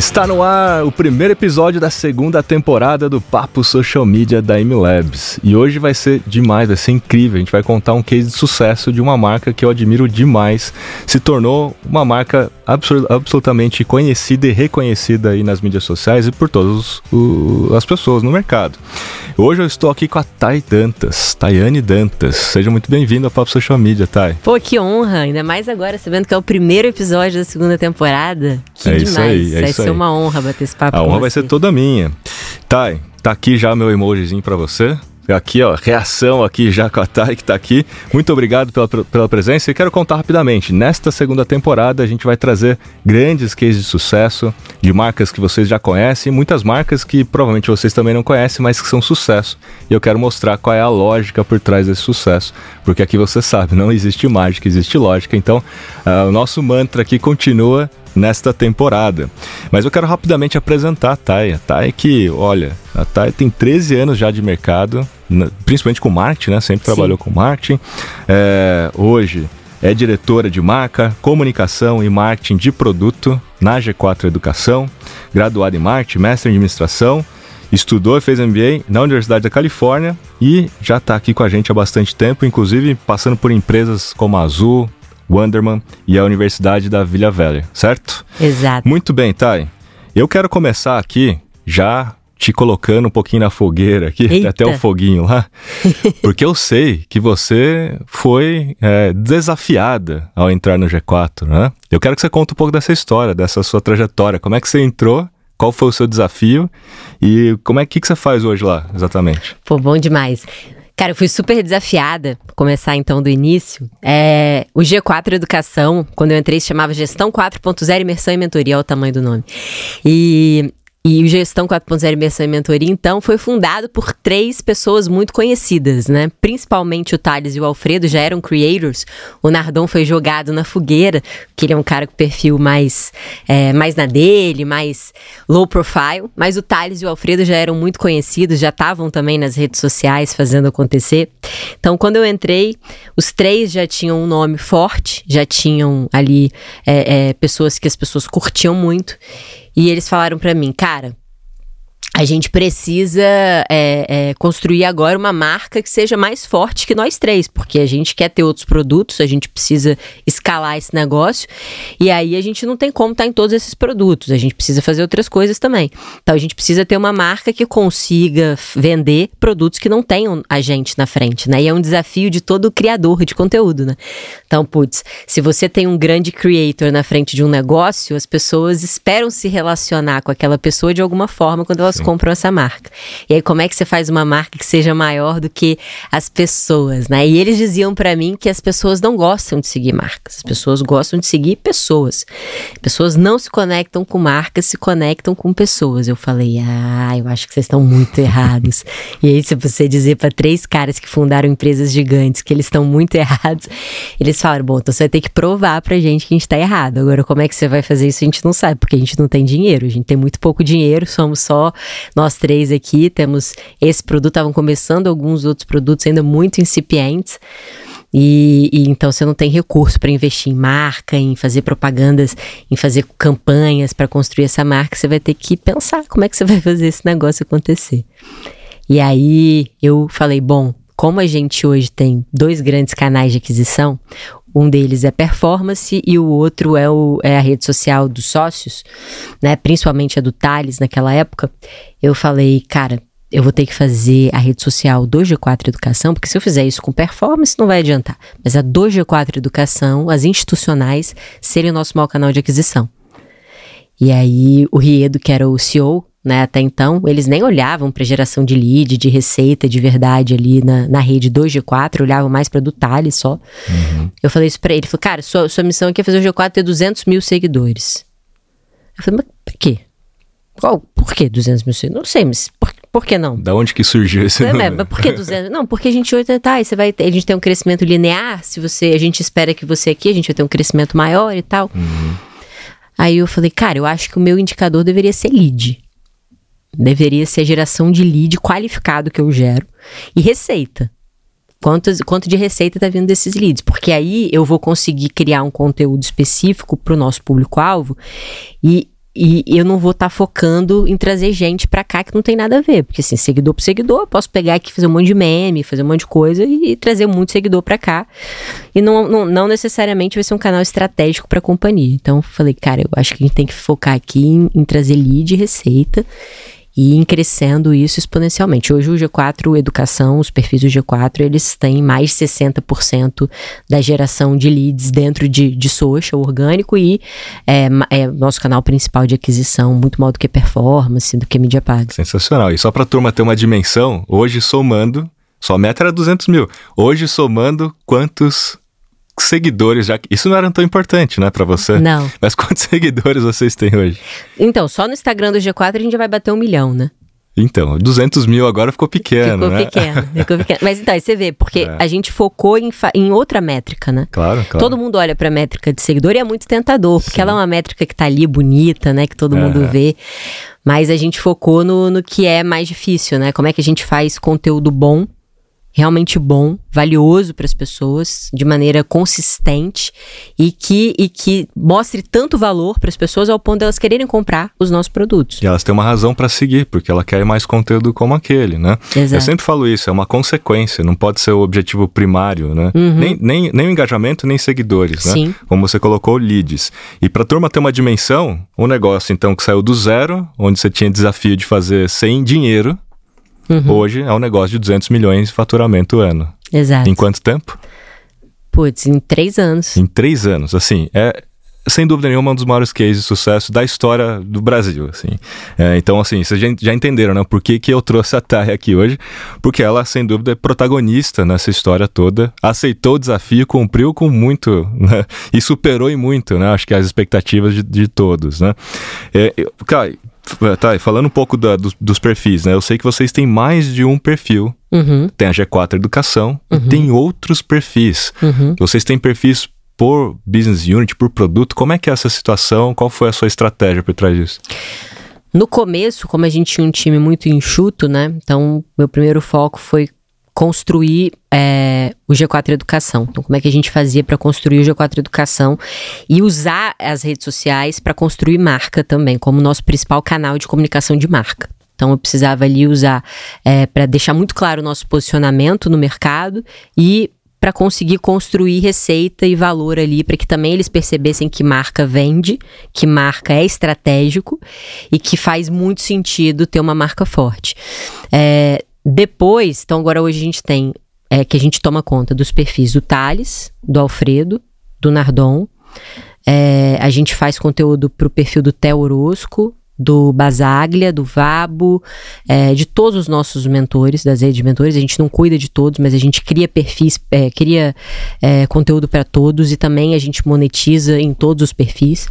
Está no ar o primeiro episódio da segunda temporada do Papo Social Media da MLabs. E hoje vai ser demais, vai ser incrível. A gente vai contar um case de sucesso de uma marca que eu admiro demais. Se tornou uma marca absolutamente conhecida e reconhecida aí nas mídias sociais e por todas as pessoas no mercado. Hoje eu estou aqui com a Thay Dantas, Tayane Dantas. Seja muito bem-vindo ao Papo Social Media, Thay. Pô, que honra! Ainda mais agora, sabendo que é o primeiro episódio da segunda temporada. Que é demais. Isso aí, é vai isso ser aí. uma honra bater esse papo A honra vai você. ser toda minha. Thay, tá aqui já meu emojizinho para você. Aqui, ó, reação aqui já com a Thay que tá aqui. Muito obrigado pela, pela presença e quero contar rapidamente. Nesta segunda temporada a gente vai trazer grandes cases de sucesso de marcas que vocês já conhecem, muitas marcas que provavelmente vocês também não conhecem, mas que são sucesso. E eu quero mostrar qual é a lógica por trás desse sucesso, porque aqui você sabe, não existe mágica, existe lógica. Então, ah, o nosso mantra aqui continua nesta temporada. Mas eu quero rapidamente apresentar a Thay. A Thay que, olha, a Thay tem 13 anos já de mercado, principalmente com marketing, né? Sempre Sim. trabalhou com marketing. É, hoje é diretora de marca, comunicação e marketing de produto na G4 Educação, graduada em marketing, mestre em administração, estudou e fez MBA na Universidade da Califórnia e já está aqui com a gente há bastante tempo, inclusive passando por empresas como a Azul, Wonderman e a Universidade da Vila Velha, certo? Exato. Muito bem, Thay. Eu quero começar aqui já te colocando um pouquinho na fogueira aqui, Eita. até o foguinho lá, porque eu sei que você foi é, desafiada ao entrar no G4, né? Eu quero que você conte um pouco dessa história, dessa sua trajetória, como é que você entrou, qual foi o seu desafio e como é que, que você faz hoje lá, exatamente? Pô, bom demais. Cara, eu fui super desafiada, começar então do início. É, o G4 Educação, quando eu entrei, se chamava Gestão 4.0 Imersão e Mentoria, o tamanho do nome. E, e o Gestão 4.0 Imersão e Mentoria, então, foi fundado por três pessoas muito conhecidas, né? Principalmente o Thales e o Alfredo já eram creators. O Nardon foi jogado na fogueira, que ele é um cara com perfil mais, é, mais na dele, mais low profile. Mas o Thales e o Alfredo já eram muito conhecidos, já estavam também nas redes sociais fazendo acontecer. Então, quando eu entrei, os três já tinham um nome forte, já tinham ali é, é, pessoas que as pessoas curtiam muito. E eles falaram pra mim, cara, a gente precisa é, é, construir agora uma marca que seja mais forte que nós três, porque a gente quer ter outros produtos, a gente precisa escalar esse negócio, e aí a gente não tem como estar em todos esses produtos, a gente precisa fazer outras coisas também. Então a gente precisa ter uma marca que consiga vender produtos que não tenham a gente na frente, né? E é um desafio de todo criador de conteúdo, né? Então, putz, se você tem um grande creator na frente de um negócio, as pessoas esperam se relacionar com aquela pessoa de alguma forma quando elas compram essa marca. E aí, como é que você faz uma marca que seja maior do que as pessoas, né? E eles diziam pra mim que as pessoas não gostam de seguir marcas, as pessoas gostam de seguir pessoas. Pessoas não se conectam com marcas, se conectam com pessoas. Eu falei, ah, eu acho que vocês estão muito errados. E aí, se você dizer pra três caras que fundaram empresas gigantes que eles estão muito errados, eles falaram, bom, então você vai ter que provar pra gente que a gente tá errado. Agora, como é que você vai fazer isso? A gente não sabe, porque a gente não tem dinheiro. A gente tem muito pouco dinheiro, somos só nós três aqui. Temos esse produto, estavam começando alguns outros produtos ainda muito incipientes. E, e então você não tem recurso para investir em marca, em fazer propagandas, em fazer campanhas para construir essa marca, você vai ter que pensar como é que você vai fazer esse negócio acontecer. E aí eu falei, bom, como a gente hoje tem dois grandes canais de aquisição, um deles é performance e o outro é, o, é a rede social dos sócios, né? Principalmente a do Thales naquela época. Eu falei, cara, eu vou ter que fazer a rede social do G4 Educação, porque se eu fizer isso com performance, não vai adiantar. Mas a do G4 Educação, as institucionais, serem o nosso maior canal de aquisição. E aí, o Riedo, que era o CEO, né, até então, eles nem olhavam para geração de lead, de receita de verdade ali na, na rede do G4, olhavam mais para do Thales só. Eu falei isso pra ele, ele falou, cara, sua, sua missão aqui é fazer o G4 ter 200 mil seguidores. Eu falei, mas por quê? Qual, por que 200 mil seguidores? Não sei, mas por, por que não? Da onde que surgiu esse Não, número? mas por que 200? Não, porque a gente hoje tá, você vai a gente tem um crescimento linear, se você, a gente espera que você aqui, a gente vai ter um crescimento maior e tal. Aí eu falei, cara, eu acho que o meu indicador deveria ser lead. Deveria ser a geração de lead qualificado que eu gero e receita. Quantos, quanto de receita está vindo desses leads? Porque aí eu vou conseguir criar um conteúdo específico para o nosso público-alvo e e eu não vou estar tá focando em trazer gente para cá que não tem nada a ver. Porque, assim, seguidor por seguidor, eu posso pegar aqui, fazer um monte de meme, fazer um monte de coisa e, e trazer muito seguidor para cá. E não, não, não, necessariamente vai ser um canal estratégico para a companhia. Então, falei, cara, eu acho que a gente tem que focar aqui em, em trazer lead, receita e em crescendo isso exponencialmente. Hoje o G4 Educação, os perfis do G4, eles têm mais de 60% da geração de leads dentro de, de social orgânico e é, é nosso canal principal de aquisição, muito mal do que performance, do que mídia paga. Sensacional. E só para a turma ter uma dimensão, hoje somando, sua meta era 200 mil. Hoje somando, quantos seguidores já. Isso não era tão importante, né, para você? Não. Mas quantos seguidores vocês têm hoje? Então, só no Instagram do G4 a gente já vai bater um milhão, né? Então, 200 mil agora ficou pequeno, ficou né? Pequeno, ficou pequeno. Mas então, aí você vê, porque é. a gente focou em, em outra métrica, né? Claro, claro. Todo mundo olha pra métrica de seguidor e é muito tentador, porque Sim. ela é uma métrica que tá ali bonita, né? Que todo é. mundo vê. Mas a gente focou no, no que é mais difícil, né? Como é que a gente faz conteúdo bom realmente bom, valioso para as pessoas, de maneira consistente e que, e que mostre tanto valor para as pessoas ao ponto de elas quererem comprar os nossos produtos. E elas têm uma razão para seguir, porque ela quer mais conteúdo como aquele, né? Exato. Eu sempre falo isso, é uma consequência, não pode ser o objetivo primário, né? Uhum. Nem, nem, nem o engajamento, nem seguidores, né? Sim. Como você colocou, leads. E para a turma ter uma dimensão, um negócio então que saiu do zero, onde você tinha desafio de fazer sem dinheiro, Uhum. Hoje é um negócio de 200 milhões de faturamento ano. Exato. Em quanto tempo? Putz, em três anos. Em três anos, assim, é sem dúvida nenhuma um dos maiores cases de sucesso da história do Brasil, assim. É, então, assim, vocês já, já, entenderam, né, por que, que eu trouxe a Thay aqui hoje, porque ela, sem dúvida, é protagonista nessa história toda, aceitou o desafio, cumpriu com muito, né, e superou em muito, né, acho que as expectativas de, de todos, né. É, eu, cara, Tá, falando um pouco da, dos, dos, perfis, né? Eu sei que vocês têm mais de um perfil. Uhum. Tem a G4 Educação uhum. e tem outros perfis. Uhum. Vocês têm perfis por business unit, por produto. Como é que é essa situação? Qual foi a sua estratégia por trás disso? No começo, como a gente tinha um time muito enxuto, né? Então, meu primeiro foco foi construir é, o G4 Educação. Então, como é que a gente fazia para construir o G4 Educação e usar as redes sociais para construir marca também, como nosso principal canal de comunicação de marca. Então, eu precisava ali usar é, para deixar muito claro o nosso posicionamento no mercado e para conseguir construir receita e valor ali, para que também eles percebessem que marca vende, que marca é estratégico e que faz muito sentido ter uma marca forte. É, depois, então agora hoje a gente tem é, que a gente toma conta dos perfis do Thales, do Alfredo, do Nardon. É, a gente faz conteúdo para o perfil do Theo Orosco, do Basaglia, do Vabo, é, de todos os nossos mentores, das redes de mentores. A gente não cuida de todos, mas a gente cria perfis, é, cria é, conteúdo para todos e também a gente monetiza em todos os perfis.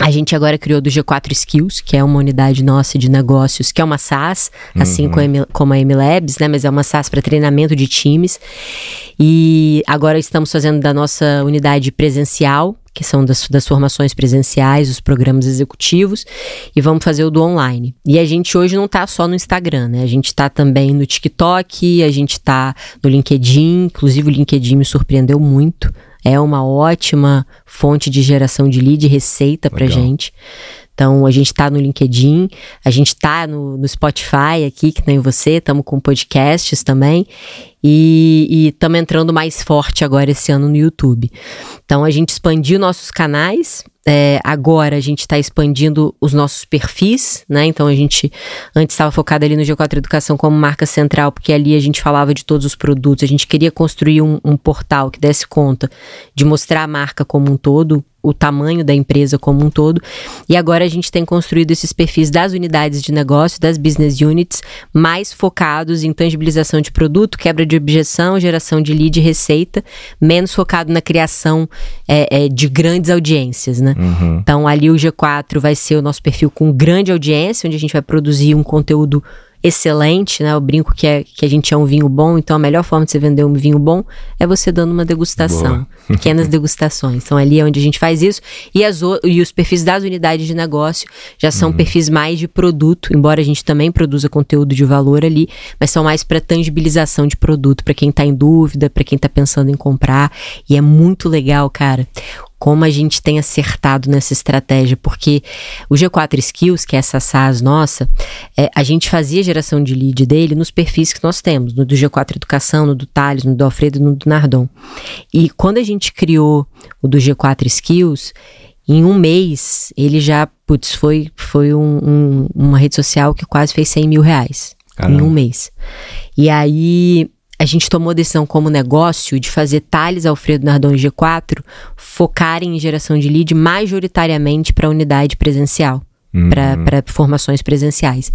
A gente agora criou do G4 Skills, que é uma unidade nossa de negócios, que é uma SaaS, assim uhum. como a MLabs, né? Mas é uma SaaS para treinamento de times. E agora estamos fazendo da nossa unidade presencial, que são das, das formações presenciais, os programas executivos, e vamos fazer o do online. E a gente hoje não está só no Instagram, né? A gente está também no TikTok, a gente está no LinkedIn, inclusive o LinkedIn me surpreendeu muito é uma ótima fonte de geração de lead e receita para gente. Então, a gente está no LinkedIn, a gente está no, no, Spotify aqui, que nem você, estamos com podcasts também. E estamos entrando mais forte agora esse ano no YouTube. Então, a gente expandiu nossos canais, é, agora a gente está expandindo os nossos perfis, né? Então a gente antes estava focado ali no G4 Educação como marca central, porque ali a gente falava de todos os produtos, a gente queria construir um, um portal que desse conta de mostrar a marca como um todo, o tamanho da empresa como um todo. E agora a gente tem construído esses perfis das unidades de negócio, das business units, mais focados em tangibilização de produto, quebra de objeção, geração de lead e receita, menos focado na criação é, é, de grandes audiências, né? Uhum. Então ali o G4 vai ser o nosso perfil com grande audiência, onde a gente vai produzir um conteúdo excelente, né? Eu brinco que, é, que a gente é um vinho bom, então a melhor forma de você vender um vinho bom é você dando uma degustação, pequenas degustações. Então ali é onde a gente faz isso. E, as, e os perfis das unidades de negócio já são uhum. perfis mais de produto, embora a gente também produza conteúdo de valor ali, mas são mais para tangibilização de produto, para quem está em dúvida, para quem está pensando em comprar. E é muito legal, cara. Como a gente tem acertado nessa estratégia, porque o G4 Skills, que é essa SaaS nossa, é, a gente fazia geração de lead dele nos perfis que nós temos, no do G4 Educação, no do Thales, no do Alfredo e no do Nardon. E quando a gente criou o do G4 Skills, em um mês, ele já, putz, foi, foi um, um, uma rede social que quase fez 100 mil reais. Caramba. Em um mês. E aí, a gente tomou a decisão como negócio de fazer Thales, Alfredo Nardon e G4 focarem em geração de lead majoritariamente para unidade presencial, uhum. para formações presenciais.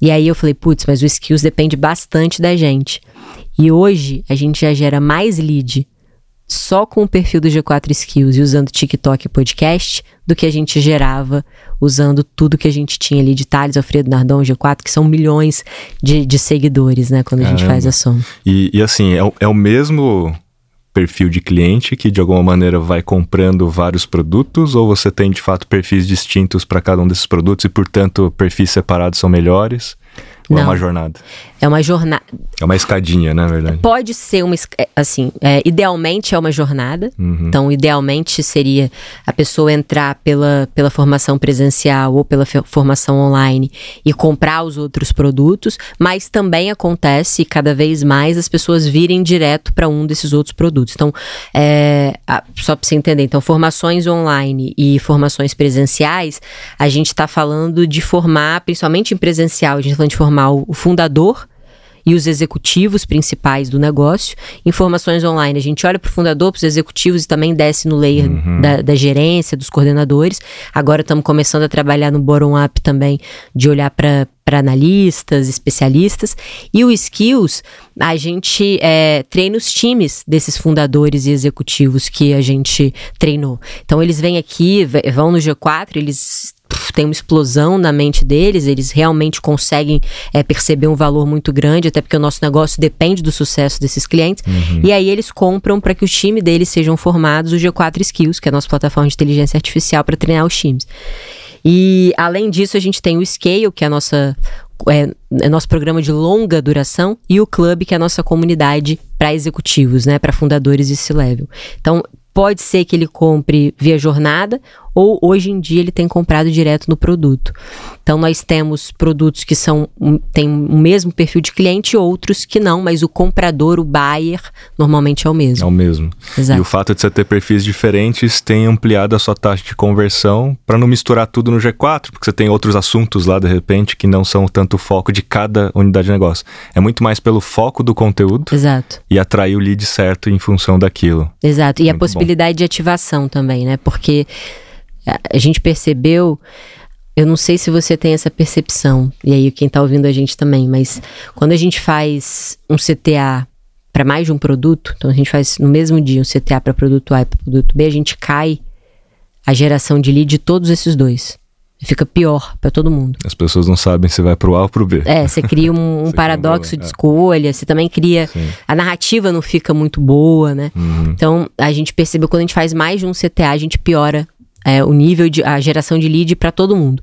E aí eu falei, putz, mas o skills depende bastante da gente. E hoje a gente já gera mais lead só com o perfil do G4 Skills e usando TikTok e podcast do que a gente gerava usando tudo que a gente tinha ali de Thales, Alfredo Nardon, G4, que são milhões de, de seguidores, né, quando a gente faz a soma. E, e assim, é, é o mesmo perfil de cliente que de alguma maneira vai comprando vários produtos ou você tem de fato perfis distintos para cada um desses produtos e portanto perfis separados são melhores? Ou Não. é uma jornada? É uma jornada. É uma escadinha, né, verdade? Pode ser uma. É, assim, é, idealmente é uma jornada. Uhum. Então, idealmente seria a pessoa entrar pela, pela formação presencial ou pela formação online e comprar os outros produtos. Mas também acontece cada vez mais as pessoas virem direto para um desses outros produtos. Então, é, só para você entender, então, formações online e formações presenciais, a gente está falando de formar, principalmente em presencial, a gente está falando de formar o, o fundador e os executivos principais do negócio. Informações online, a gente olha para o fundador, para os executivos e também desce no layer uhum. da, da, gerência, dos coordenadores. Agora estamos começando a trabalhar no bottom-up também, de olhar para para analistas, especialistas. E o Skills, a gente é, treina os times desses fundadores e executivos que a gente treinou. Então, eles vêm aqui, vão no G4, eles tem uma explosão na mente deles, eles realmente conseguem é, perceber um valor muito grande, até porque o nosso negócio depende do sucesso desses clientes. Uhum. E aí eles compram para que o time deles sejam formados o G4 Skills, que é a nossa plataforma de inteligência artificial para treinar os times. E além disso, a gente tem o Scale, que é a nossa é, é, nosso programa de longa duração, e o Club, que é a nossa comunidade para executivos, né, para fundadores e C-level. Então, pode ser que ele compre via jornada ou hoje em dia ele tem comprado direto no produto. Então nós temos produtos que são têm o mesmo perfil de cliente e outros que não, mas o comprador, o buyer, normalmente é o mesmo. É o mesmo. Exato. E o fato de você ter perfis diferentes tem ampliado a sua taxa de conversão para não misturar tudo no G4, porque você tem outros assuntos lá de repente que não são tanto o foco de cada unidade de negócio. É muito mais pelo foco do conteúdo. Exato. E atrair o lead certo em função daquilo. Exato. E muito a possibilidade bom. de ativação também, né? Porque a gente percebeu. Eu não sei se você tem essa percepção, e aí quem está ouvindo a gente também, mas quando a gente faz um CTA para mais de um produto, então a gente faz no mesmo dia um CTA para produto A e para produto B, a gente cai a geração de lead de todos esses dois. Fica pior para todo mundo. As pessoas não sabem se vai pro A ou pro B. É, você cria um, um paradoxo de é. escolha, você também cria. Sim. A narrativa não fica muito boa, né? Uhum. Então, a gente percebeu quando a gente faz mais de um CTA, a gente piora é, o nível de a geração de lead para todo mundo.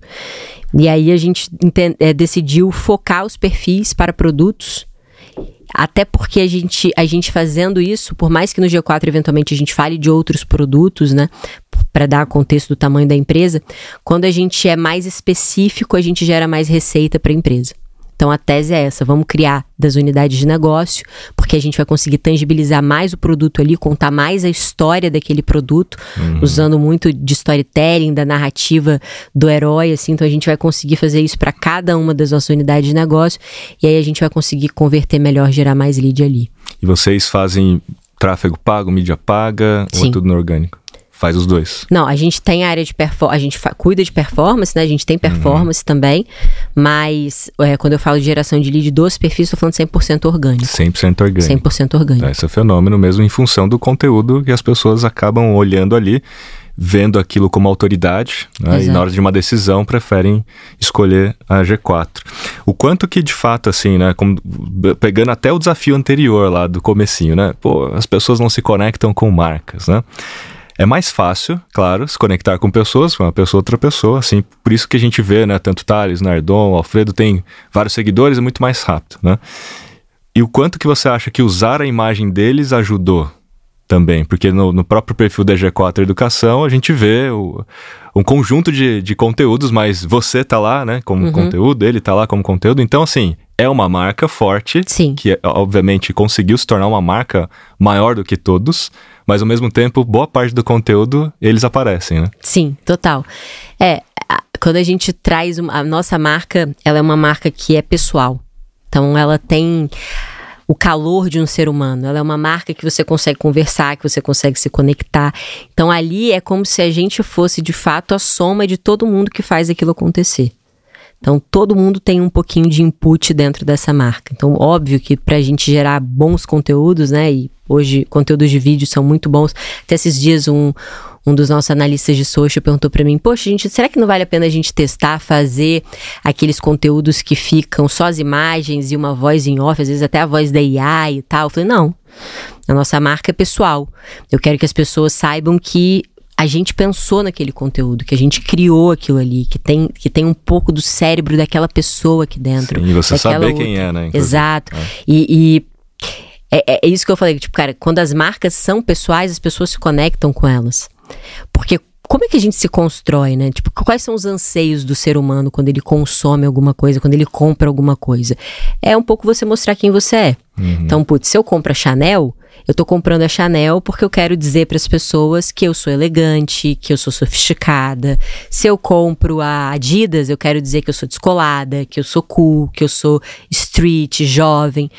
E aí a gente é, decidiu focar os perfis para produtos. Até porque a gente, a gente fazendo isso, por mais que no G4 eventualmente a gente fale de outros produtos, né? Para dar contexto do tamanho da empresa, quando a gente é mais específico, a gente gera mais receita para a empresa. Então a tese é essa: vamos criar das unidades de negócio, porque a gente vai conseguir tangibilizar mais o produto ali, contar mais a história daquele produto, uhum. usando muito de storytelling, da narrativa do herói, assim. Então a gente vai conseguir fazer isso para cada uma das nossas unidades de negócio e aí a gente vai conseguir converter melhor, gerar mais lead ali. E vocês fazem tráfego pago, mídia paga Sim. ou é tudo no orgânico? Faz os dois. Não, a gente tem a área de performance, a gente cuida de performance, né? A gente tem performance uhum. também, mas é, quando eu falo de geração de lead dos perfis, estou falando 100% orgânico. 100% orgânico. 100% orgânico. Esse é fenômeno mesmo em função do conteúdo que as pessoas acabam olhando ali, vendo aquilo como autoridade, né? e na hora de uma decisão preferem escolher a G4. O quanto que de fato, assim, né? Como, pegando até o desafio anterior lá do comecinho, né? Pô, as pessoas não se conectam com marcas, né? É mais fácil, claro, se conectar com pessoas, com uma pessoa outra pessoa, assim, por isso que a gente vê, né, tanto Thales, Nardon, Alfredo tem vários seguidores, é muito mais rápido, né? E o quanto que você acha que usar a imagem deles ajudou também, porque no, no, próprio perfil da G4 Educação a gente vê o, um conjunto de, de conteúdos, mas você tá lá, né, como uhum. conteúdo, ele tá lá como conteúdo, então assim, é uma marca forte, Sim. que obviamente conseguiu se tornar uma marca maior do que todos, mas ao mesmo tempo, boa parte do conteúdo, eles aparecem, né? Sim, total. É, quando a gente traz uma, a nossa marca, ela é uma marca que é pessoal. Então ela tem o calor de um ser humano. Ela é uma marca que você consegue conversar, que você consegue se conectar. Então ali é como se a gente fosse de fato a soma de todo mundo que faz aquilo acontecer. Então, todo mundo tem um pouquinho de input dentro dessa marca. Então, óbvio que para a gente gerar bons conteúdos, né? E hoje, conteúdos de vídeo são muito bons. Até esses dias, um, um dos nossos analistas de social perguntou para mim: Poxa, gente, será que não vale a pena a gente testar, fazer aqueles conteúdos que ficam só as imagens e uma voz em off, às vezes até a voz da AI e tal? Eu falei: Não. A nossa marca é pessoal. Eu quero que as pessoas saibam que a gente pensou naquele conteúdo, que a gente criou aquilo ali, que tem, que tem um pouco do cérebro daquela pessoa aqui dentro. Sim, você saber outra. quem é, né? Inclusive. Exato. É. E, e é, é, isso que eu falei, tipo, cara, quando as marcas são pessoais, as pessoas se conectam com elas. Porque como é que a gente se constrói, né? Tipo, quais são os anseios do ser humano quando ele consome alguma coisa, quando ele compra alguma coisa? É um pouco você mostrar quem você é. Uhum. Então, putz, se eu compro a Chanel, eu tô comprando a Chanel porque eu quero dizer para as pessoas que eu sou elegante, que eu sou sofisticada. Se eu compro a Adidas, eu quero dizer que eu sou descolada, que eu sou cool, que eu sou street, jovem.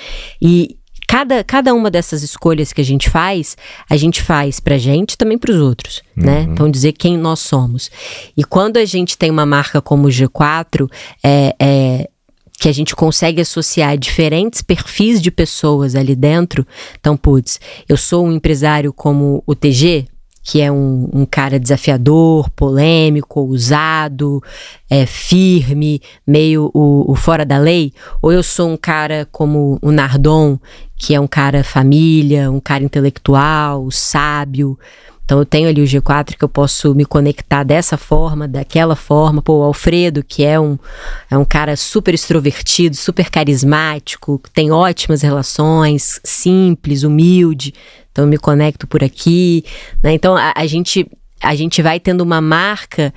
E cada, cada uma dessas escolhas que a gente faz, a gente faz pra gente e também pros outros, né? uhum. né? Então dizer quem nós somos. E quando a gente tem uma marca como o G4, é, é que a gente consegue associar diferentes perfis de pessoas ali dentro. Então, putz, eu sou um empresário como o TG, que é um, um cara desafiador, polêmico, ousado, é, firme, meio o, o, fora da lei, ou eu sou um cara como o Nardon, que é um cara família, um cara intelectual, sábio. Então eu tenho ali o G4 que eu posso me conectar dessa forma, daquela forma. Pô, o Alfredo, que é um, é um cara super extrovertido, super carismático, tem ótimas relações, simples, humilde. Então eu me conecto por aqui. Né? Então a, a, gente, a gente vai tendo uma marca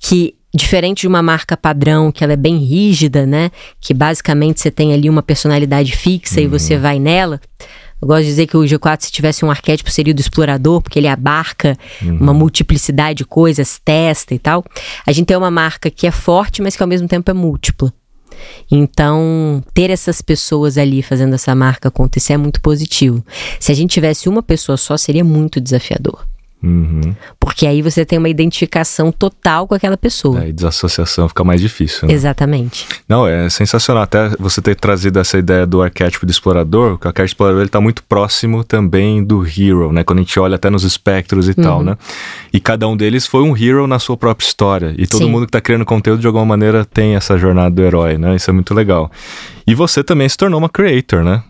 que diferente de uma marca padrão, que ela é bem rígida, né? Que basicamente você tem ali uma personalidade fixa uhum. e você vai nela. Eu gosto de dizer que o G4, se tivesse um arquétipo, seria do explorador, porque ele abarca uhum. uma multiplicidade de coisas, testa e tal. A gente tem uma marca que é forte, mas que ao mesmo tempo é múltipla. Então, ter essas pessoas ali fazendo essa marca acontecer é muito positivo. Se a gente tivesse uma pessoa só, seria muito desafiador. Uhum. Porque aí você tem uma identificação total com aquela pessoa. É, e desassociação fica mais difícil. Né? Exatamente. Não, é sensacional. Até você ter trazido essa ideia do arquétipo do explorador, que o arquétipo explorador ele tá muito próximo também do hero, né? Quando a gente olha até nos espectros e uhum. tal, né? E cada um deles foi um hero na sua própria história. E todo Sim. mundo que tá criando conteúdo de alguma maneira tem essa jornada do herói, né? Isso é muito legal. E você também se tornou uma creator, né?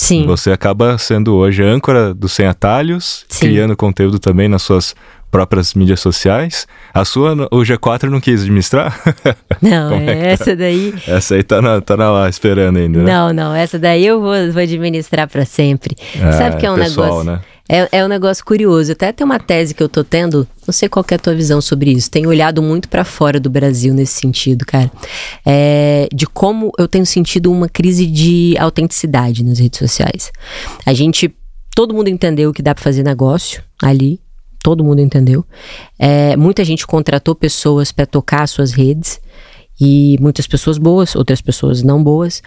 Sim. Você acaba sendo hoje âncora do Sem Atalhos, Sim. criando conteúdo também nas suas próprias mídias sociais. A sua, o G4 não quis administrar? Não, é tá? essa daí. Essa aí tá, na, tá na lá esperando ainda, né? Não, não, essa daí eu vou, vou administrar para sempre. É, Sabe que é um pessoal, negócio. Né? É, é um negócio curioso. Até tem uma tese que eu tô tendo, não sei qual é a tua visão sobre isso. Tenho olhado muito para fora do Brasil nesse sentido, cara. É, de como eu tenho sentido uma crise de autenticidade nas redes sociais. A gente, todo mundo entendeu que dá para fazer negócio ali. Todo mundo entendeu. É, muita gente contratou pessoas para tocar suas redes. E muitas pessoas boas, outras pessoas não boas.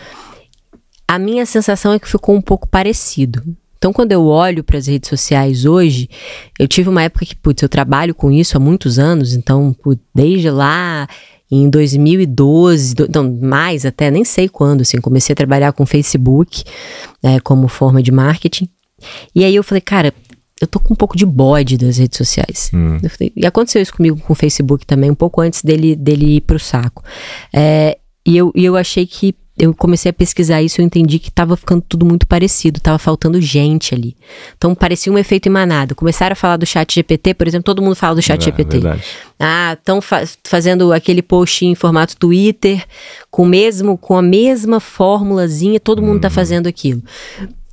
A minha sensação é que ficou um pouco parecido. Então, quando eu olho para as redes sociais hoje, eu tive uma época que, putz, eu trabalho com isso há muitos anos, então, putz, desde lá em 2012, do, não, mais até, nem sei quando, assim, comecei a trabalhar com Facebook é, como forma de marketing. E aí eu falei, cara, eu tô com um pouco de bode das redes sociais. Hum. Falei, e aconteceu isso comigo com o Facebook também, um pouco antes dele, dele ir pro saco. É, e, eu, e eu achei que eu comecei a pesquisar isso, eu entendi que estava ficando tudo muito parecido, estava faltando gente ali. Então parecia um efeito emanado. Começaram a falar do chat GPT, por exemplo, todo mundo fala do chat é, GPT. Verdade. Ah, estão fa fazendo aquele post em formato Twitter, com mesmo com a mesma formulazinha, todo mundo está uhum. fazendo aquilo.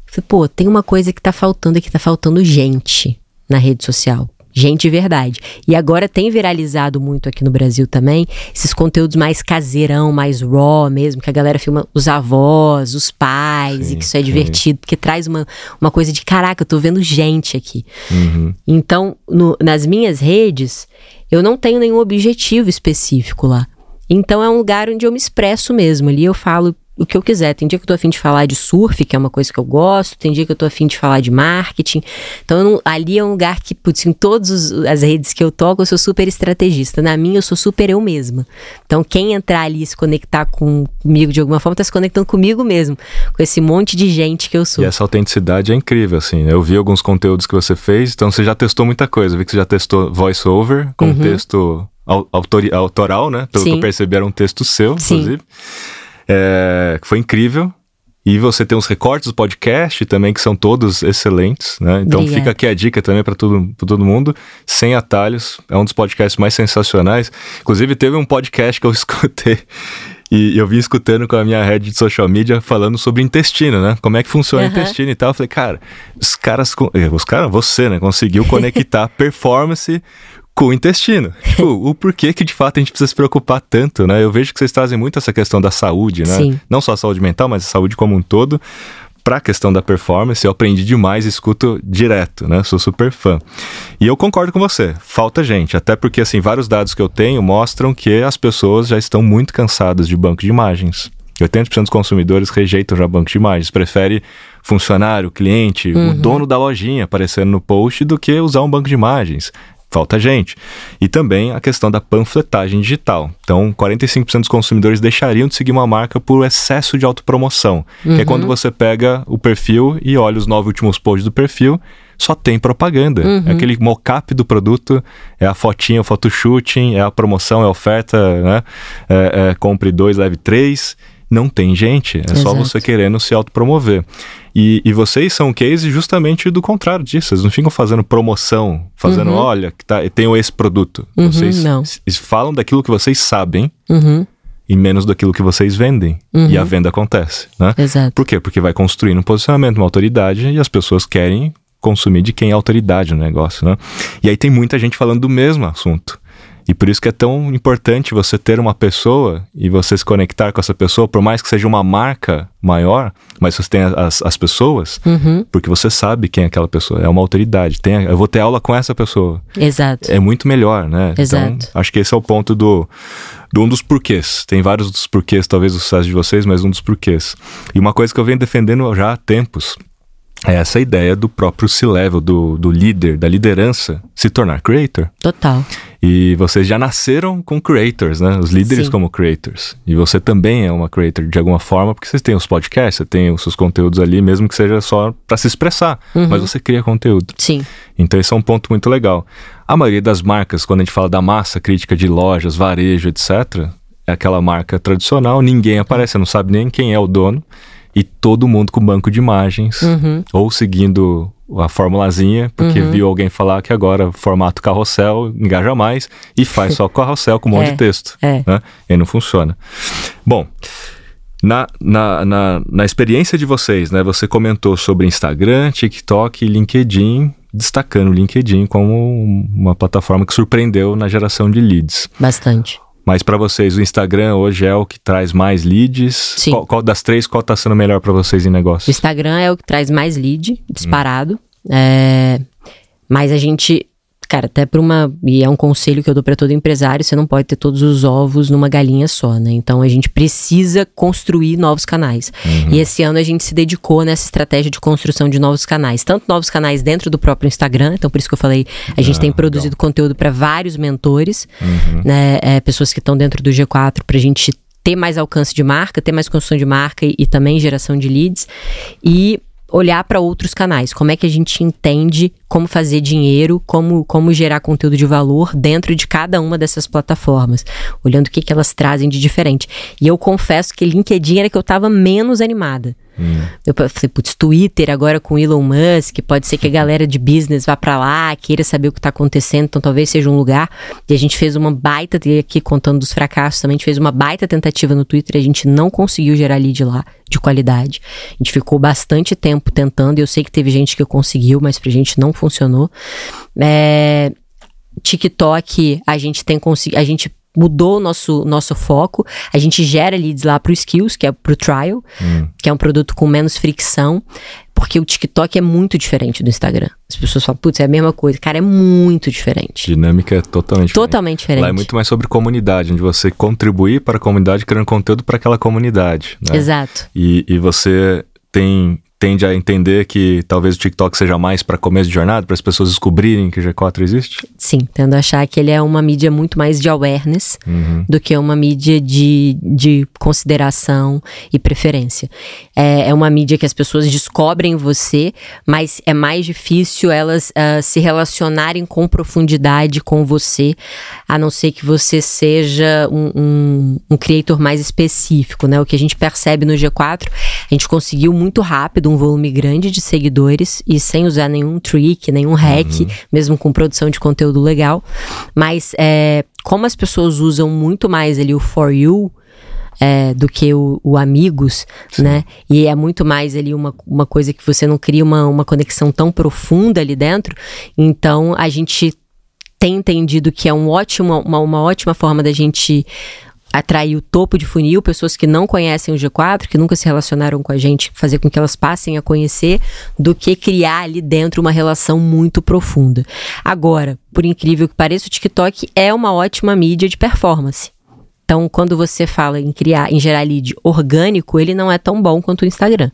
Falei, pô, tem uma coisa que tá faltando aqui, tá faltando gente na rede social. Gente de verdade. E agora tem viralizado muito aqui no Brasil também esses conteúdos mais caseirão, mais raw mesmo, que a galera filma os avós, os pais, sim, e que isso é sim. divertido, porque traz uma, uma coisa de caraca, eu tô vendo gente aqui. Uhum. Então, no, nas minhas redes, eu não tenho nenhum objetivo específico lá. Então é um lugar onde eu me expresso mesmo. Ali eu falo o que eu quiser. Tem dia que eu tô afim de falar de surf, que é uma coisa que eu gosto, tem dia que eu tô afim de falar de marketing. Então, não, ali é um lugar que, putz, em todas as redes que eu toco, eu sou super estrategista. Na minha, eu sou super eu mesma. Então, quem entrar ali e se conectar com, comigo de alguma forma, tá se conectando comigo mesmo, com esse monte de gente que eu sou. E essa autenticidade é incrível, assim. Né? Eu vi alguns conteúdos que você fez, então você já testou muita coisa. Eu vi que você já testou voice-over, com uhum. texto autoral, né? Pelo Sim. que eu percebi, era um texto seu, Sim. inclusive é, foi incrível. E você tem os recortes do podcast também, que são todos excelentes, né? Então Obrigada. fica aqui a dica também para todo, todo mundo, sem atalhos. É um dos podcasts mais sensacionais. Inclusive, teve um podcast que eu escutei e eu vim escutando com a minha rede de social media falando sobre intestino, né? Como é que funciona uhum. o intestino e tal. Eu falei, cara, os caras, eh, os caras, você, né, conseguiu conectar performance com o intestino. Tipo, o porquê que de fato a gente precisa se preocupar tanto, né? Eu vejo que vocês trazem muito essa questão da saúde, né? Sim. Não só a saúde mental, mas a saúde como um todo. Para a questão da performance, eu aprendi demais escuto direto, né? Sou super fã. E eu concordo com você, falta gente, até porque assim, vários dados que eu tenho mostram que as pessoas já estão muito cansadas de banco de imagens. 80% dos consumidores rejeitam já banco de imagens, prefere funcionário, cliente, uhum. o dono da lojinha aparecendo no post do que usar um banco de imagens falta gente. E também a questão da panfletagem digital. Então, 45% dos consumidores deixariam de seguir uma marca por excesso de autopromoção, uhum. que é quando uhum. você pega o perfil e olha os nove últimos posts do perfil, só tem propaganda. Uhum. É aquele mocap do produto, é a fotinha, o photoshooting, é a promoção, é a oferta, né? É, é, compre dois, leve três não tem gente. É Exato. só você querendo se autopromover. E, e vocês são um case justamente do contrário disso. Vocês não ficam fazendo promoção, fazendo, uhum. olha, que tá, tenho esse produto. Uhum, vocês não. falam daquilo que vocês sabem. Uhum. E menos daquilo que vocês vendem. E a uhum. venda acontece, né? Exato. Por quê? Porque vai construindo um posicionamento, uma autoridade, e as pessoas querem consumir de quem é autoridade no negócio, né? E aí tem muita gente falando do mesmo assunto. E por isso que é tão importante você ter uma pessoa e você se conectar com essa pessoa, por mais que seja uma marca maior, mas você tem as, as pessoas, uhum. porque você sabe quem é aquela pessoa, é uma autoridade. Tem, eu vou ter aula com essa pessoa. Exato. É muito melhor, né? Exato. Então, acho que esse é o ponto do, do um dos porquês. Tem vários dos porquês, talvez, do sucesso de vocês, mas um dos porquês. E uma coisa que eu venho defendendo já há tempos é essa ideia do próprio C-level, do, do líder, da liderança, se tornar creator. Total. E vocês já nasceram com creators, né? Os líderes Sim. como creators. E você também é uma creator de alguma forma, porque vocês têm os podcasts, você tem os seus conteúdos ali, mesmo que seja só para se expressar. Uhum. Mas você cria conteúdo. Sim. Então esse é um ponto muito legal. A maioria das marcas, quando a gente fala da massa crítica de lojas, varejo, etc., é aquela marca tradicional, ninguém aparece, você não sabe nem quem é o dono e todo mundo com banco de imagens, uhum. ou seguindo a formulazinha, porque uhum. viu alguém falar que agora formato carrossel engaja mais e faz só carrossel com um monte é, de texto. É. Né? E não funciona. Bom. Na, na, na, na, experiência de vocês, né? Você comentou sobre Instagram, TikTok e LinkedIn, destacando o LinkedIn como uma plataforma que surpreendeu na geração de leads. Bastante. Mas para vocês, o Instagram hoje é o que traz mais leads? Sim. Qual, qual das três, qual está sendo melhor para vocês em negócio? O Instagram é o que traz mais lead, disparado. Hum. É, mas a gente Cara, até para uma. E é um conselho que eu dou para todo empresário: você não pode ter todos os ovos numa galinha só, né? Então a gente precisa construir novos canais. Uhum. E esse ano a gente se dedicou nessa estratégia de construção de novos canais. Tanto novos canais dentro do próprio Instagram, então por isso que eu falei, a gente ah, tem produzido legal. conteúdo para vários mentores, uhum. né? É, pessoas que estão dentro do G4 para a gente ter mais alcance de marca, ter mais construção de marca e, e também geração de leads. E olhar para outros canais. Como é que a gente entende como fazer dinheiro, como, como gerar conteúdo de valor dentro de cada uma dessas plataformas, olhando o que, que elas trazem de diferente. E eu confesso que LinkedIn era que eu estava menos animada. Hum. Eu falei, putz, Twitter agora com Elon Musk, pode ser que a galera de business vá para lá, queira saber o que tá acontecendo, então talvez seja um lugar. E a gente fez uma baita, aqui contando dos fracassos também, a gente fez uma baita tentativa no Twitter, a gente não conseguiu gerar lead lá de qualidade. A gente ficou bastante tempo tentando, e eu sei que teve gente que conseguiu, mas pra gente não funcionou. É, TikTok, a gente tem conseguido, a gente mudou o nosso, nosso foco. A gente gera leads lá pro Skills, que é pro Trial, hum. que é um produto com menos fricção, porque o TikTok é muito diferente do Instagram. As pessoas falam, putz, é a mesma coisa. Cara, é muito diferente. Dinâmica é totalmente Totalmente diferente. Lá é muito mais sobre comunidade, onde você contribuir para a comunidade, criando conteúdo para aquela comunidade. Né? Exato. E, e você tem tende a entender que talvez o TikTok seja mais para começo de jornada, para as pessoas descobrirem que o G4 existe? Sim, tendo a achar que ele é uma mídia muito mais de awareness uhum. do que uma mídia de, de consideração e preferência. É, é, uma mídia que as pessoas descobrem você, mas é mais difícil elas uh, se relacionarem com profundidade com você, a não ser que você seja um, um, um creator mais específico, né? O que a gente percebe no G4, a gente conseguiu muito rápido um volume grande de seguidores e sem usar nenhum trick, nenhum hack, uhum. mesmo com produção de conteúdo legal. Mas é, como as pessoas usam muito mais ali o For You, é, do que o, o Amigos, Sim. né? E é muito mais ali uma, uma coisa que você não cria uma, uma conexão tão profunda ali dentro. Então a gente tem entendido que é um ótimo, uma, uma ótima forma da gente atrair o topo de funil, pessoas que não conhecem o G4, que nunca se relacionaram com a gente, fazer com que elas passem a conhecer, do que criar ali dentro uma relação muito profunda. Agora, por incrível que pareça, o TikTok é uma ótima mídia de performance. Então, quando você fala em criar, em gerar lead orgânico, ele não é tão bom quanto o Instagram.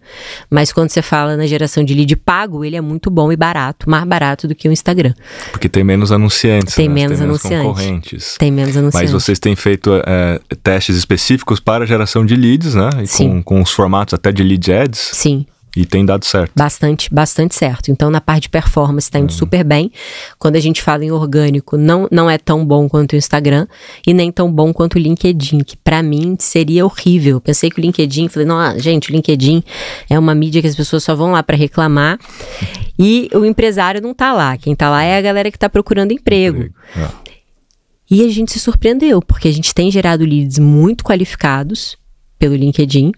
Mas quando você fala na geração de lead pago, ele é muito bom e barato, mais barato do que o Instagram. Porque tem menos anunciantes, tem né? menos tem menos anunciantes. concorrentes. Tem menos anunciantes. Mas vocês têm feito é, testes específicos para geração de leads, né? E Sim. Com, com os formatos até de lead ads. Sim. E tem dado certo. Bastante, bastante certo. Então, na parte de performance, está indo uhum. super bem. Quando a gente fala em orgânico, não, não é tão bom quanto o Instagram e nem tão bom quanto o LinkedIn, que para mim seria horrível. Pensei que o LinkedIn, falei, não, gente, o LinkedIn é uma mídia que as pessoas só vão lá para reclamar e o empresário não tá lá. Quem tá lá é a galera que tá procurando emprego. emprego. É. E a gente se surpreendeu, porque a gente tem gerado leads muito qualificados pelo LinkedIn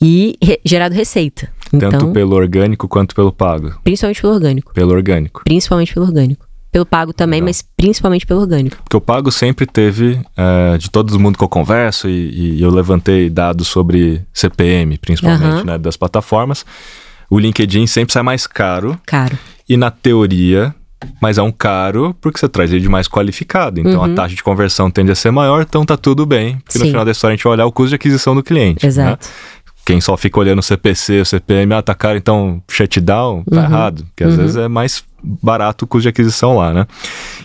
e re gerado receita. Tanto então, pelo orgânico quanto pelo pago. Principalmente pelo orgânico. Pelo orgânico. Principalmente pelo orgânico. Pelo pago também, mas principalmente pelo orgânico. Porque o pago sempre teve, é, de todo mundo que eu converso, e, e, eu levantei dados sobre CPM, principalmente, uhum. né, das plataformas, o LinkedIn sempre sai mais caro. Caro. E na teoria, mas é um caro porque você traz ele de mais qualificado. Então uhum. a taxa de conversão tende a ser maior, então tá tudo bem. Porque Sim. no final da história a gente vai olhar o custo de aquisição do cliente. Né? Exato. Né? Quem só fica olhando o CPC, o CPM, ah, tá caro, então shutdown, tá uhum. errado. Porque às uhum. vezes é mais barato o custo de aquisição lá, né?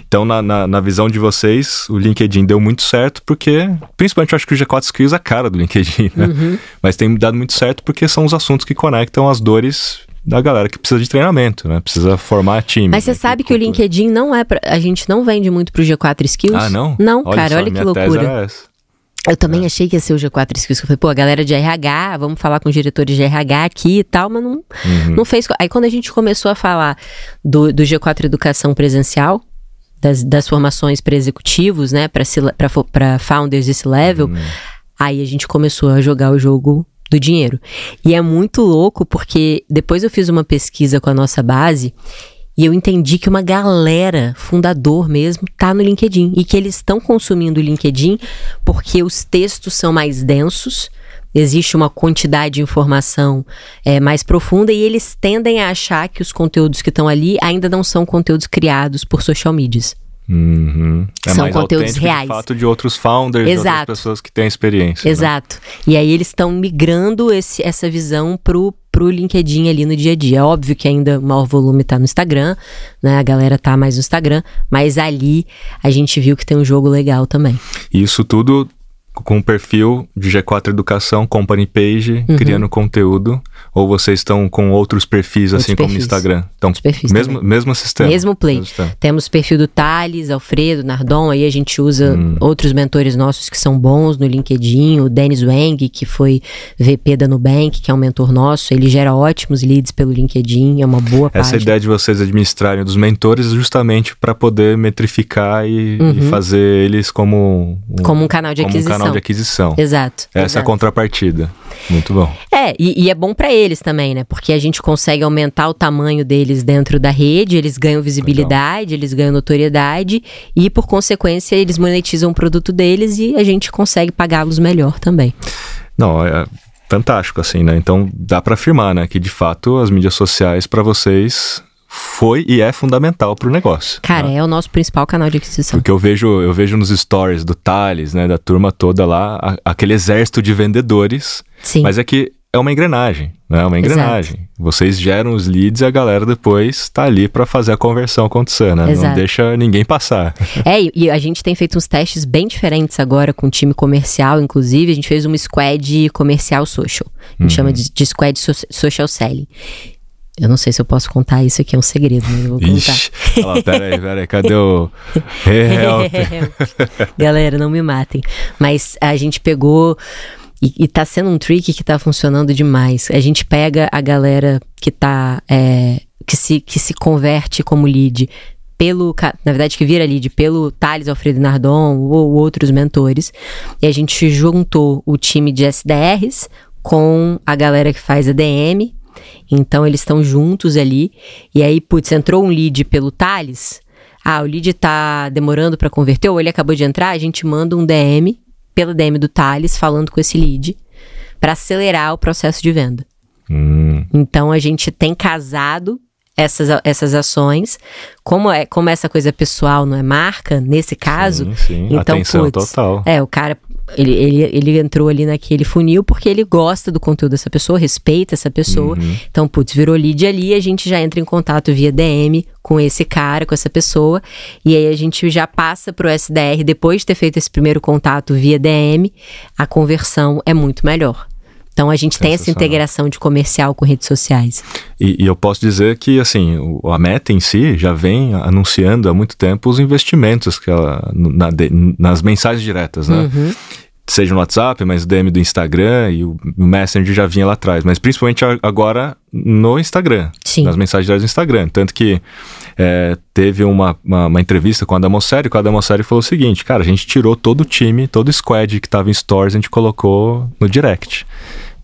Então, na, na, na, visão de vocês, o LinkedIn deu muito certo porque, principalmente, eu acho que o G4 Skills é a cara do LinkedIn, né? Uhum. Mas tem dado muito certo porque são os assuntos que conectam as dores da galera que precisa de treinamento, né? Precisa formar time. Mas você né? sabe que, que o LinkedIn não é pra, a gente não vende muito pro G4 Skills? Ah, não? Não, olha cara, só, olha que loucura. Eu também é. achei que ia ser o G4 Skills. Eu falei, pô, a galera de RH, vamos falar com os diretores de RH aqui e tal, mas não, uhum. não fez. Aí quando a gente começou a falar do, do G4 Educação Presencial, das, das formações para executivos, né, para founders desse level, uhum. aí a gente começou a jogar o jogo do dinheiro. E é muito louco porque depois eu fiz uma pesquisa com a nossa base e eu entendi que uma galera, fundador mesmo, tá no LinkedIn. E que eles estão consumindo o LinkedIn porque os textos são mais densos, existe uma quantidade de informação é, mais profunda e eles tendem a achar que os conteúdos que estão ali ainda não são conteúdos criados por social medias. Uhum. É São conteúdos reais. De fato de outros founders, Exato. de outras pessoas que têm experiência. Né? Exato. Né? E aí eles estão migrando esse, essa visão pro, pro LinkedIn ali no dia a dia. É óbvio que ainda o maior volume está no Instagram, né? A galera tá mais no Instagram, mas ali a gente viu que tem um jogo legal também. Isso tudo com o perfil de G4 Educação, Company Page, uhum. criando conteúdo, Ou vocês estão com outros perfis, Outros assim como no perfis. Instagram? Então, mesmo, também. mesmo sistema. Mesmo play. Mesmo sistema. Temos perfil do Thales, Alfredo, Nardon, aí a gente usa Hum. outros mentores nossos que são bons no LinkedIn, o Denis Wang, que foi VP da Nubank, que é um mentor nosso, ele gera ótimos leads pelo LinkedIn, é uma boa Essa página. ideia de vocês administrarem dos mentores justamente para poder metrificar e, Uhum. e fazer eles como um, Como um canal de como um aquisição. canal de aquisição. Exato. Essa é a exato. contrapartida. Muito bom. É, e, e é bom pra eles também, né? Porque a gente consegue aumentar o tamanho deles dentro da rede, eles ganham visibilidade, eles ganham notoriedade e, por consequência, eles monetizam o produto deles e a gente consegue pagá-los melhor também. Não, é fantástico, assim, né? Então dá para afirmar, né, que de fato as mídias sociais para vocês foi e é fundamental para o negócio. Cara, né? é o nosso principal canal de aquisição. Porque eu vejo, eu vejo nos stories do Thales, né, da turma toda lá, a- aquele exército de vendedores. Sim. Mas é que é uma engrenagem, né? É uma engrenagem. Vocês geram os leads e a galera depois tá ali para fazer a conversão acontecer, né? Não Exato. deixa ninguém passar. É, e- a gente tem feito uns testes bem diferentes agora com o time comercial, inclusive. A gente fez uma squad comercial social. A gente chama de, de squad so- social selling. Eu não sei se eu posso contar isso aqui, é um segredo, mas eu vou contar. Ixi, olha lá, peraí, peraí, cadê o... Galera, não me matem. Mas a gente pegou. E, e tá sendo um trick que tá funcionando demais. A gente pega a galera que tá. é, que, se, que se converte como lead pelo. Na verdade, que vira lead pelo Thales Alfredo Nardon ou outros mentores. E a gente juntou o time de SDRs com a galera que faz ADM. Então eles estão juntos ali. E aí, putz, entrou um lead pelo Thales. Ah, o lead tá demorando para converter, ou ele acabou de entrar, a gente manda um DM pela DM do Thales falando com esse lead para acelerar o processo de venda. Hum, Então a gente tem casado essas, essas ações. Como é como essa coisa pessoal não é marca, nesse caso, sim, sim. então, Atenção putz, total. é, o cara, ele, ele, ele entrou ali naquele funil porque ele gosta do conteúdo dessa pessoa, respeita essa pessoa. Uhum. Então, putz, virou lead ali, a gente já entra em contato via DM com esse cara, com essa pessoa. E aí a gente já passa pro SDR, depois de ter feito esse primeiro contato via DM, a conversão é muito melhor. Então a gente tem essa integração de comercial com redes sociais. E, e eu posso dizer que, assim, o- a Meta em si já vem anunciando há muito tempo os investimentos que ela, na- de- nas mensagens diretas, né? Uhum. Seja no WhatsApp, mas o DM do Instagram e o Messenger já vinha lá atrás. Mas principalmente agora no Instagram. Sim. Nas mensagens diretas do Instagram. Tanto que é, teve uma, uma, uma entrevista com a Damosseri, com a Damosseri falou o seguinte, cara, a gente tirou todo o time, todo o squad que estava em stores, a gente colocou no direct.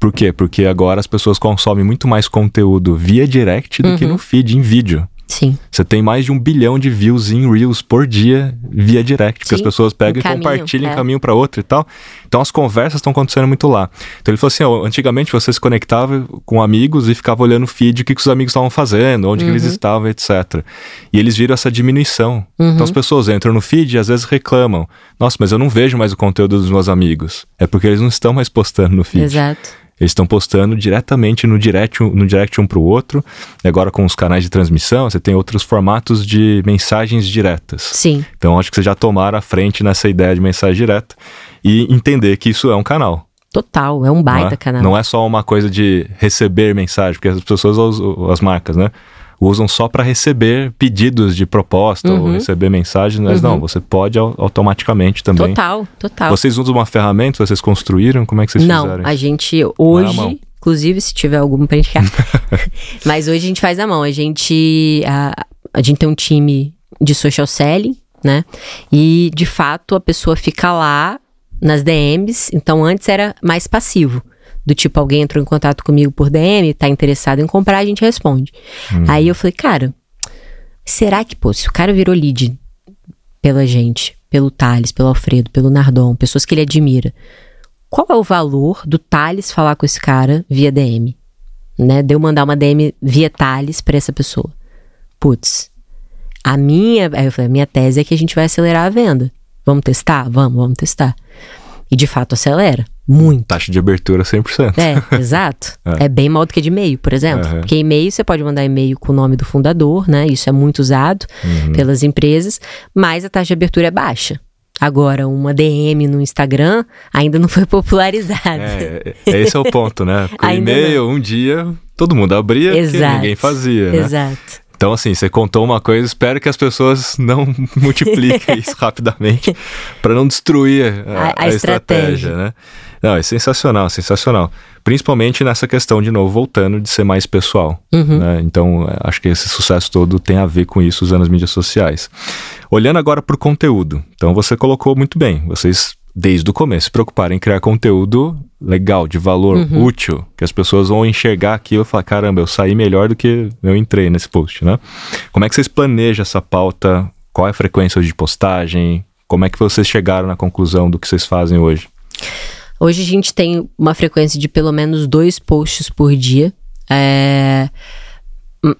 Por quê? Porque agora as pessoas consomem muito mais conteúdo via direct do que Uhum. no feed, em vídeo. Sim. Você tem mais de um bilhão de views em Reels por dia via direct, porque Sim, as pessoas pegam e caminho, compartilham é. caminho para outro e tal. Então as conversas estão acontecendo muito lá. Então ele falou assim: ó, antigamente você se conectava com amigos e ficava olhando o feed, o que, que os amigos estavam fazendo, onde que eles Uhum. estavam, etc. E eles viram essa diminuição. Uhum. Então as pessoas entram no feed e às vezes reclamam: Nossa, mas eu não vejo mais o conteúdo dos meus amigos. É porque eles não estão mais postando no feed. Exato. Eles estão postando diretamente no direct, no direct um para o outro. E agora com os canais de transmissão, você tem outros formatos de mensagens diretas. Sim. Então acho que vocês já tomaram a frente nessa ideia de mensagem direta e entender que isso é um canal. Total. É um não baita é? canal. Não é só uma coisa de receber mensagem, porque as pessoas, as, as marcas, né? Usam só para receber pedidos de proposta ou Uhum. receber mensagens, mas Uhum. não, você pode au- automaticamente também. Total, total. Vocês usam uma ferramenta, vocês construíram? Como é que vocês Não, fizeram? a gente hoje, inclusive se tiver algum pra indicar. Mas hoje a gente faz à mão. A gente a, a gente tem um time de social selling, né? E de fato a pessoa fica lá nas DMs. Então antes era mais passivo. Do tipo, alguém entrou em contato comigo por DM, tá interessado em comprar, a gente responde. Hum. Aí eu falei, cara, será que, pô, se o cara virou lead pela gente, pelo Thales, pelo Alfredo, pelo Nardon, pessoas que ele admira, qual é o valor do Thales falar com esse cara via DM? Né? De eu mandar uma DM via Thales pra essa pessoa. Putz, a minha, aí eu falei, a minha tese é que a gente vai acelerar a venda. Vamos testar? Vamos, vamos testar. E de fato acelera. Muito. Taxa de abertura 100%. É, exato. É. É. bem mal do que de e-mail, por exemplo. Aham. Porque e-mail você pode mandar e-mail com o nome do fundador, né? Isso é muito usado Uhum. pelas empresas, mas a taxa de abertura é baixa. Agora, uma DM no Instagram ainda não foi popularizada. É, é esse é o ponto, né? Porque o e-mail, um dia, todo mundo abria, Exato. ninguém fazia, né? Exato. Então, assim, você contou uma coisa, espero que as pessoas não multipliquem isso rapidamente para não destruir a, a, a estratégia, estratégia, né? Não, é sensacional, sensacional. Principalmente nessa questão, de novo, voltando de ser mais pessoal. Uhum. Né? Então, acho que esse sucesso todo tem a ver com isso usando as mídias sociais. Olhando agora para o conteúdo. Então, você colocou muito bem. Vocês desde o começo, se preocuparem em criar conteúdo legal, de valor, uhum. útil, que as pessoas vão enxergar aquilo e falar, caramba, eu saí melhor do que eu entrei nesse post, né? Como é que vocês planejam essa pauta? Qual é a frequência de postagem? Como é que vocês chegaram na conclusão do que vocês fazem hoje? Hoje a gente tem uma frequência de pelo menos dois posts por dia. É...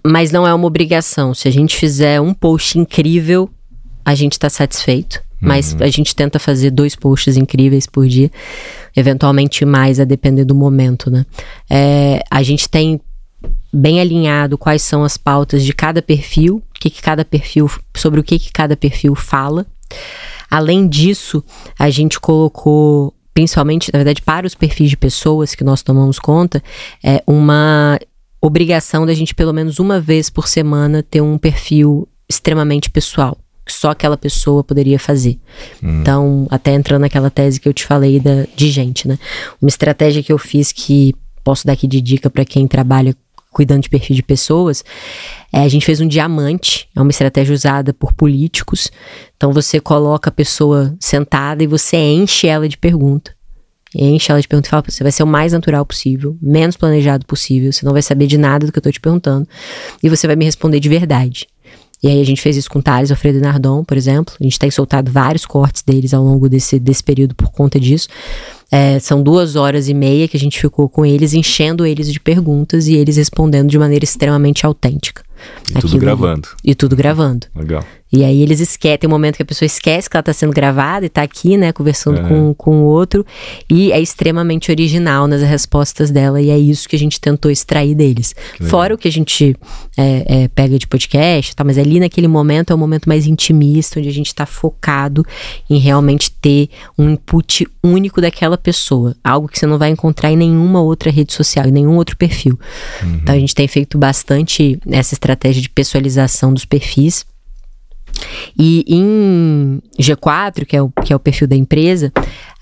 Mas não é uma obrigação. Se a gente fizer um post incrível, a gente está satisfeito. Mas uhum. a gente tenta fazer dois posts incríveis por dia, eventualmente mais, a depender do momento, né? É, a gente tem bem alinhado quais são as pautas de cada perfil, que, que cada perfil, sobre o que, que cada perfil fala. Além disso, a gente colocou, principalmente, na verdade, para os perfis de pessoas que nós tomamos conta, é uma obrigação da gente, pelo menos uma vez por semana, ter um perfil extremamente pessoal que só aquela pessoa poderia fazer. Hum. Então, até entrando naquela tese que eu te falei da, de gente, né? Uma estratégia que eu fiz que posso dar aqui de dica para quem trabalha cuidando de perfil de pessoas, é, a gente fez um diamante, é uma estratégia usada por políticos. Então você coloca a pessoa sentada e você enche ela de pergunta. Enche ela de pergunta e fala: você vai ser o mais natural possível, menos planejado possível, você não vai saber de nada do que eu tô te perguntando, e você vai me responder de verdade. E aí a gente fez isso com Thales, Alfredo e Nardon, por exemplo. A gente tem soltado vários cortes deles ao longo desse, desse período por conta disso. É, são duas horas e meia que a gente ficou com eles, enchendo eles de perguntas e eles respondendo de maneira extremamente autêntica. E tudo gravando. E tudo gravando. Legal. E aí eles esquecem, tem um momento que a pessoa esquece que ela está sendo gravada e está aqui, né, conversando é. com, com o outro. E é extremamente original nas respostas dela, e é isso que a gente tentou extrair deles. Fora o que a gente é, é, pega de podcast, tá, mas ali naquele momento é o momento mais intimista, onde a gente está focado em realmente ter um input único daquela pessoa. Algo que você não vai encontrar em nenhuma outra rede social, em nenhum outro perfil. Uhum. Então a gente tem feito bastante essa estratégia de pessoalização dos perfis e em G4, que é o, que é o perfil da empresa,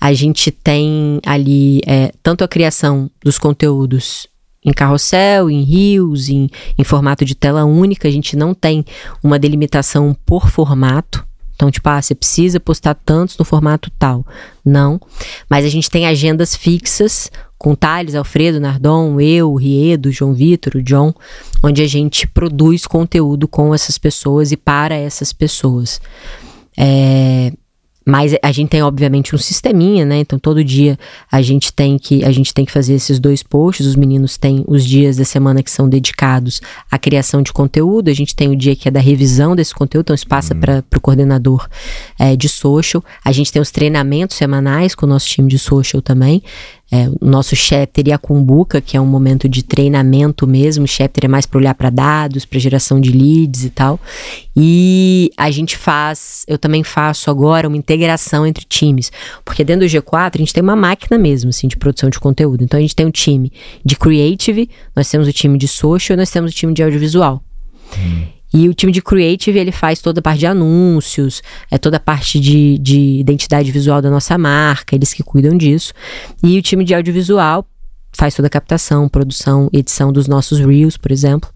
a gente tem ali é, tanto a criação dos conteúdos em carrossel, em rios, em, em formato de tela única, a gente não tem uma delimitação por formato. Então, tipo, ah, você precisa postar tantos no formato tal. Não. Mas a gente tem agendas fixas com Thales, Alfredo, Nardon, eu, Riedo, João Vitor, John, onde a gente produz conteúdo com essas pessoas e para essas pessoas. É, mas a gente tem, obviamente, um sisteminha, né? Então, todo dia a gente tem que a gente tem que fazer esses dois posts. Os meninos têm os dias da semana que são dedicados à criação de conteúdo. A gente tem o dia que é da revisão desse conteúdo, então isso passa uhum. para o coordenador é, de social. A gente tem os treinamentos semanais com o nosso time de social também. É, o nosso chapter e a Kumbuka, que é um momento de treinamento mesmo. O chapter é mais para olhar para dados, para geração de leads e tal. E a gente faz, eu também faço agora uma integração entre times, porque dentro do G4 a gente tem uma máquina mesmo, assim, de produção de conteúdo. Então a gente tem um time de creative, nós temos o time de social, nós temos o time de audiovisual. Hum. E o time de creative, ele faz toda a parte de anúncios, é toda a parte de, de identidade visual da nossa marca, eles que cuidam disso. E o time de audiovisual faz toda a captação, produção, edição dos nossos reels, por exemplo.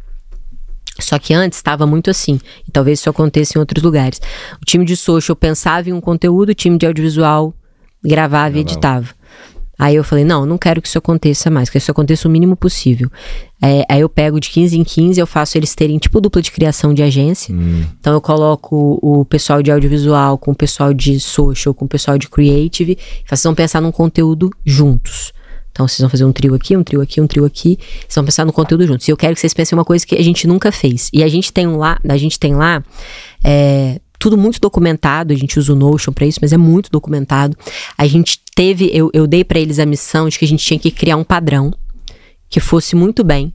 Só que antes estava muito assim, e talvez isso aconteça em outros lugares. O time de social pensava em um conteúdo, o time de audiovisual gravava e editava. Aí eu falei, não, não quero que isso aconteça mais, que isso aconteça o mínimo possível. É, aí eu pego de 15 em 15, eu faço eles terem tipo dupla de criação de agência. Hum. Então eu coloco o pessoal de audiovisual com o pessoal de social, com o pessoal de creative, e façam pensar num conteúdo juntos. Então vocês vão fazer um trio aqui, um trio aqui, um trio aqui, vocês vão pensar no conteúdo juntos. E eu quero que vocês pensem uma coisa que a gente nunca fez. E a gente tem lá, a gente tem lá é, tudo muito documentado, a gente usa o Notion para isso, mas é muito documentado. A gente teve, eu, eu dei para eles a missão de que a gente tinha que criar um padrão que fosse muito bem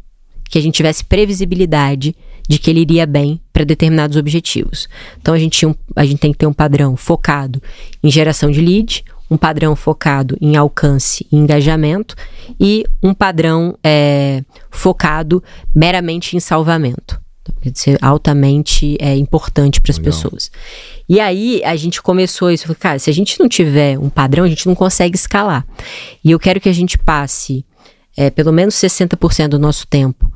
que a gente tivesse previsibilidade de que ele iria bem para determinados objetivos. Então a gente, um, a gente tem que ter um padrão focado em geração de lead, um padrão focado em alcance e engajamento e um padrão é, focado meramente em salvamento. Ser altamente é, importante para as pessoas. E aí a gente começou isso, cara, se a gente não tiver um padrão, a gente não consegue escalar. E eu quero que a gente passe é, pelo menos 60% do nosso tempo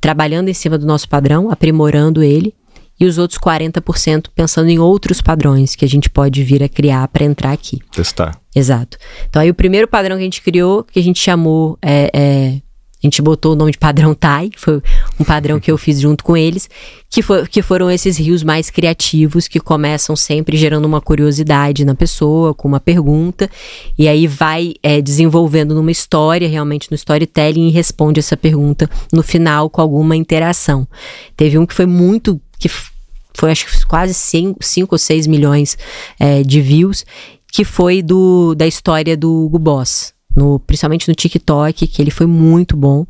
trabalhando em cima do nosso padrão, aprimorando ele, e os outros 40% pensando em outros padrões que a gente pode vir a criar para entrar aqui. Testar. Exato. Então aí o primeiro padrão que a gente criou, que a gente chamou é, é a gente botou o nome de padrão TAI, foi um padrão que eu fiz junto com eles, que, que foram esses rios mais criativos que começam sempre gerando uma curiosidade na pessoa, com uma pergunta, e aí vai é, desenvolvendo numa história, realmente no storytelling, e responde essa pergunta no final com alguma interação. Teve um que foi muito. que foi acho que quase 5 ou 6 milhões é, de views, que foi do, da história do Hugo Boss no, principalmente no TikTok, que ele foi muito bom.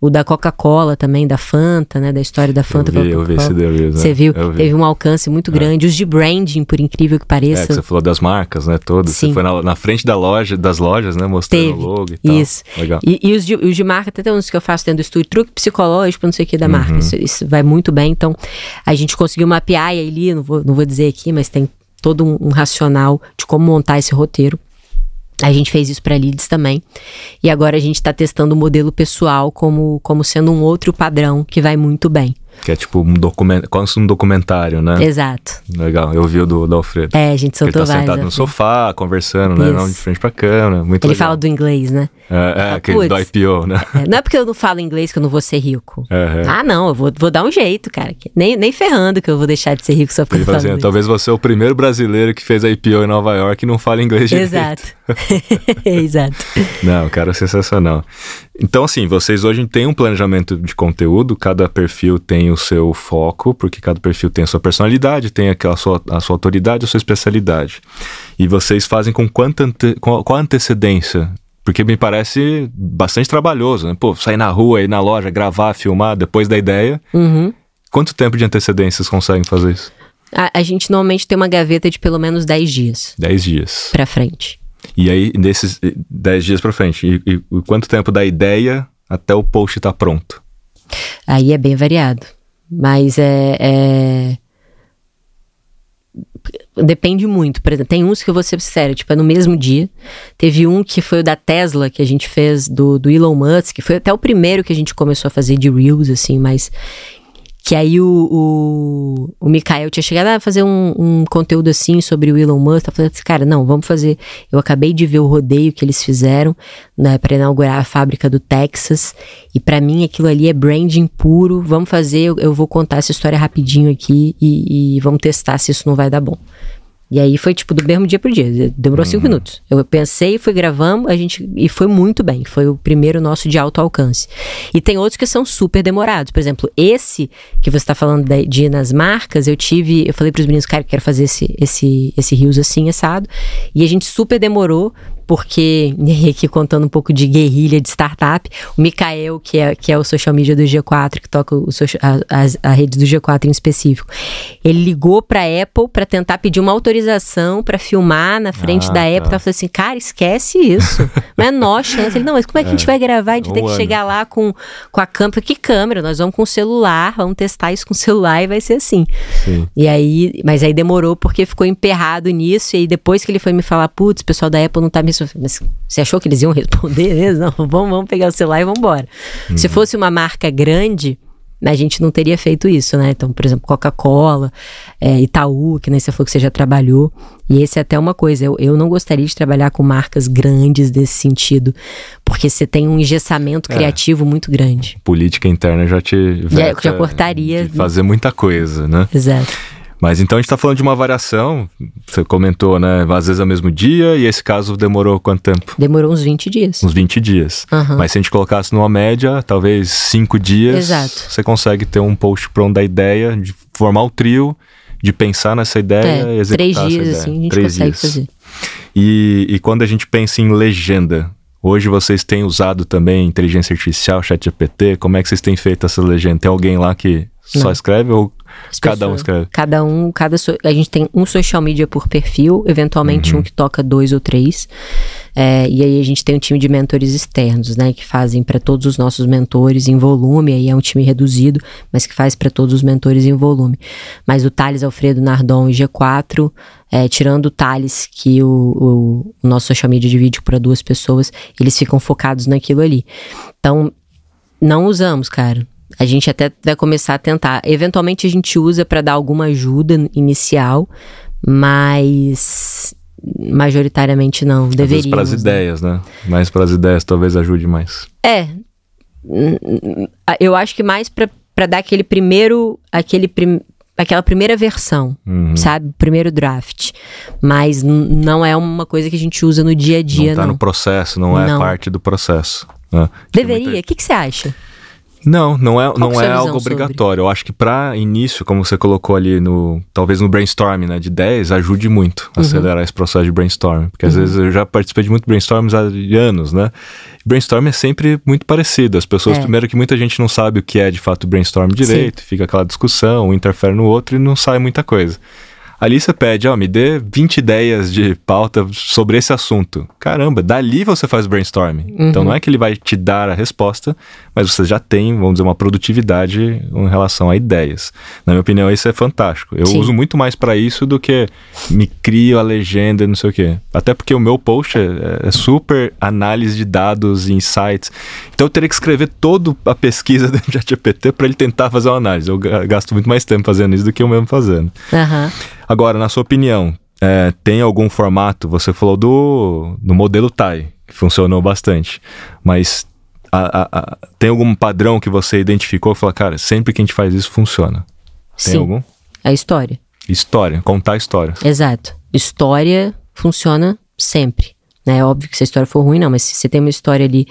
O da Coca-Cola também, da Fanta, né? Da história da Fanta. Eu vi, eu vi esse Deus, Você viu? Teve um alcance muito é. grande. Os de branding, por incrível que pareça. É, que você falou das marcas, né? Todas. Sim. Você foi na, na, frente da loja, das lojas, né? Mostrando Teve. o logo e tal. Isso. Legal. E, e os, de, os de marca, até uns que eu faço dentro do estúdio, truque psicológico, não sei o que da uhum. marca. Isso, isso, vai muito bem. Então, a gente conseguiu mapear ali, não vou, não vou dizer aqui, mas tem todo um, um racional de como montar esse roteiro. A gente fez isso para leads também. E agora a gente está testando o modelo pessoal como, como sendo um outro padrão que vai muito bem. Que é tipo um, document... Quase um documentário, né? Exato. Legal, eu vi o do, do Alfredo. É, a gente soltou Ele tá sentado no sofá, conversando, né? Não de frente pra câmera, muito Ele legal. fala do inglês, né? É, é aquele do IPO, né? É, não é porque eu não falo inglês que eu não vou ser rico. É, é. Ah, não, eu vou, vou dar um jeito, cara. Nem, nem ferrando que eu vou deixar de ser rico só porque eu falo assim, Talvez você é o primeiro brasileiro que fez a IPO em Nova York e não fala inglês direito. Exato. Exato. Não, cara, sensacional. Então, assim, vocês hoje têm um planejamento de conteúdo, cada perfil tem o seu foco, porque cada perfil tem a sua personalidade, tem aquela sua, a sua autoridade, a sua especialidade. E vocês fazem com quanta ante, qual, qual antecedência? Porque me parece bastante trabalhoso, né? Pô, sair na rua, ir na loja, gravar, filmar, depois da ideia. Uhum. Quanto tempo de antecedência vocês conseguem fazer isso? A, a gente normalmente tem uma gaveta de pelo menos 10 dias. 10 dias. Pra frente. E aí, nesses 10 dias para frente, e, e, quanto tempo da ideia até o post estar tá pronto? Aí é bem variado. Mas é, é, Depende muito. Por exemplo, tem uns que eu vou ser sério, tipo, é no mesmo dia. Teve um que foi o da Tesla, que a gente fez do, do Elon Musk, que foi até o primeiro que a gente começou a fazer de Reels, assim, mas que aí o, o, o Mikael tinha chegado a fazer um, um conteúdo assim sobre o Elon Musk. Tá falando assim, cara, não, vamos fazer. Eu acabei de ver o rodeio que eles fizeram né, para inaugurar a fábrica do Texas. E para mim aquilo ali é branding puro. Vamos fazer, eu, eu, vou contar essa história rapidinho aqui e, e vamos testar se isso não vai dar bom. E aí foi tipo do mesmo dia pro dia. Demorou uhum. cinco minutos. Eu pensei, fui gravando, a gente. E foi muito bem. Foi o primeiro nosso de alto alcance. E tem outros que são super demorados. Por exemplo, esse que você tá falando de, de ir nas marcas, eu tive. Eu falei pros meninos, cara, eu quero fazer esse, esse, esse rios assim, assado. E a gente super demorou porque, aqui contando um pouco de guerrilha de startup, o Mikael, que é, que é o social media do G4, que toca o social, a, a, a rede do G4 em específico, ele ligou para a Apple para tentar pedir uma autorização para filmar na frente ah, da Apple. Tá. falando assim, cara, esquece isso. Menor chance. Ele, não, mas como é que é, a gente é. vai gravar? A gente um tem que ano. chegar lá com, com a câmera. Que câmera? Nós vamos com o celular, vamos testar isso com o celular e vai ser assim. Sim. E aí, mas aí demorou porque ficou emperrado nisso. E aí depois que ele foi me falar, putz, o pessoal da Apple não tá me mas você achou que eles iam responder mesmo? Não, vamos, vamos pegar o celular e vamos embora. Uhum. Se fosse uma marca grande, a gente não teria feito isso, né? Então, por exemplo, Coca-Cola, é, Itaú, que nem você falou que você já trabalhou. E esse é até uma coisa, eu, eu não gostaria de trabalhar com marcas grandes desse sentido, porque você tem um engessamento é. criativo muito grande. Política interna já te já, já cortaria. fazer muita coisa, né? Exato. Mas então a gente está falando de uma variação, você comentou, né? Às vezes é o mesmo dia, e esse caso demorou quanto tempo? Demorou uns 20 dias. Uns 20 dias. Uhum. Mas se a gente colocasse numa média, talvez 5 dias, Exato. você consegue ter um post pronto da ideia, de formar o trio, de pensar nessa ideia é, e executar três dias, assim, a gente três consegue dias. fazer. E, e quando a gente pensa em legenda, Hoje vocês têm usado também inteligência artificial, chat GPT? Como é que vocês têm feito essa legenda? Tem alguém lá que só Não. escreve ou Cada um escreve? Cada um, cada so- a gente tem um social media por perfil, eventualmente Uhum. um que toca dois ou três. É, e aí a gente tem um time de mentores externos, né, que fazem para todos os nossos mentores em volume. Aí é um time reduzido, mas que faz para todos os mentores em volume. Mas o Thales Alfredo Nardon e G4, é, tirando o Thales, que o, o- o nosso social media divide para duas pessoas, eles ficam focados naquilo ali. Então, não usamos, cara. A gente até vai começar a tentar. Eventualmente a gente usa para dar alguma ajuda inicial, mas majoritariamente não. Deveríamos. para as né? ideias, né? Mais para as ideias talvez ajude mais. É. Eu acho que mais pra pra dar aquele primeiro. Aquele prim, aquela primeira versão, Uhum. sabe? Primeiro draft. Mas não é uma coisa que a gente usa no dia a dia, não tá não. no processo, não é Não. parte do processo. né? Deveria? O que, que você acha? Não, não é, é não é visão algo sobre? obrigatório. Eu acho que para início, como você colocou ali no, talvez no brainstorm, né, de 10, ajude muito a Uhum. acelerar esse processo de brainstorm, porque às vezes eu já participei de muito brainstorms há anos, né? Brainstorm é sempre muito parecido. As pessoas, É. primeiro que muita gente não sabe o que é de fato brainstorm direito, fica aquela discussão, um interfere no outro e não sai muita coisa. Ali você pede, ó, me dê 20 ideias de pauta sobre esse assunto. Caramba, dali você faz brainstorming. Então não é que ele vai te dar a resposta, mas você já tem, vamos dizer, uma produtividade em relação a ideias. Na minha opinião, isso é fantástico. Eu Sim. uso muito mais para isso do que me crio a legenda e não sei o quê. Até porque o meu post é, é super análise de dados e insights. Então eu teria que escrever toda a pesquisa do ChatGPT para ele tentar fazer uma análise. Eu ga- gasto muito mais tempo fazendo isso do que eu mesmo fazendo. Aham. Agora, na sua opinião, é, tem algum formato? Você falou do, do modelo TAI, que funcionou bastante, mas a- a- a- tem algum padrão que você identificou e falou, cara, sempre que a gente faz isso funciona? Tem Sim. algum? É a história. História, contar histórias. Exato. História funciona sempre. Né? É óbvio que se a história for ruim, não, mas se você tem uma história ali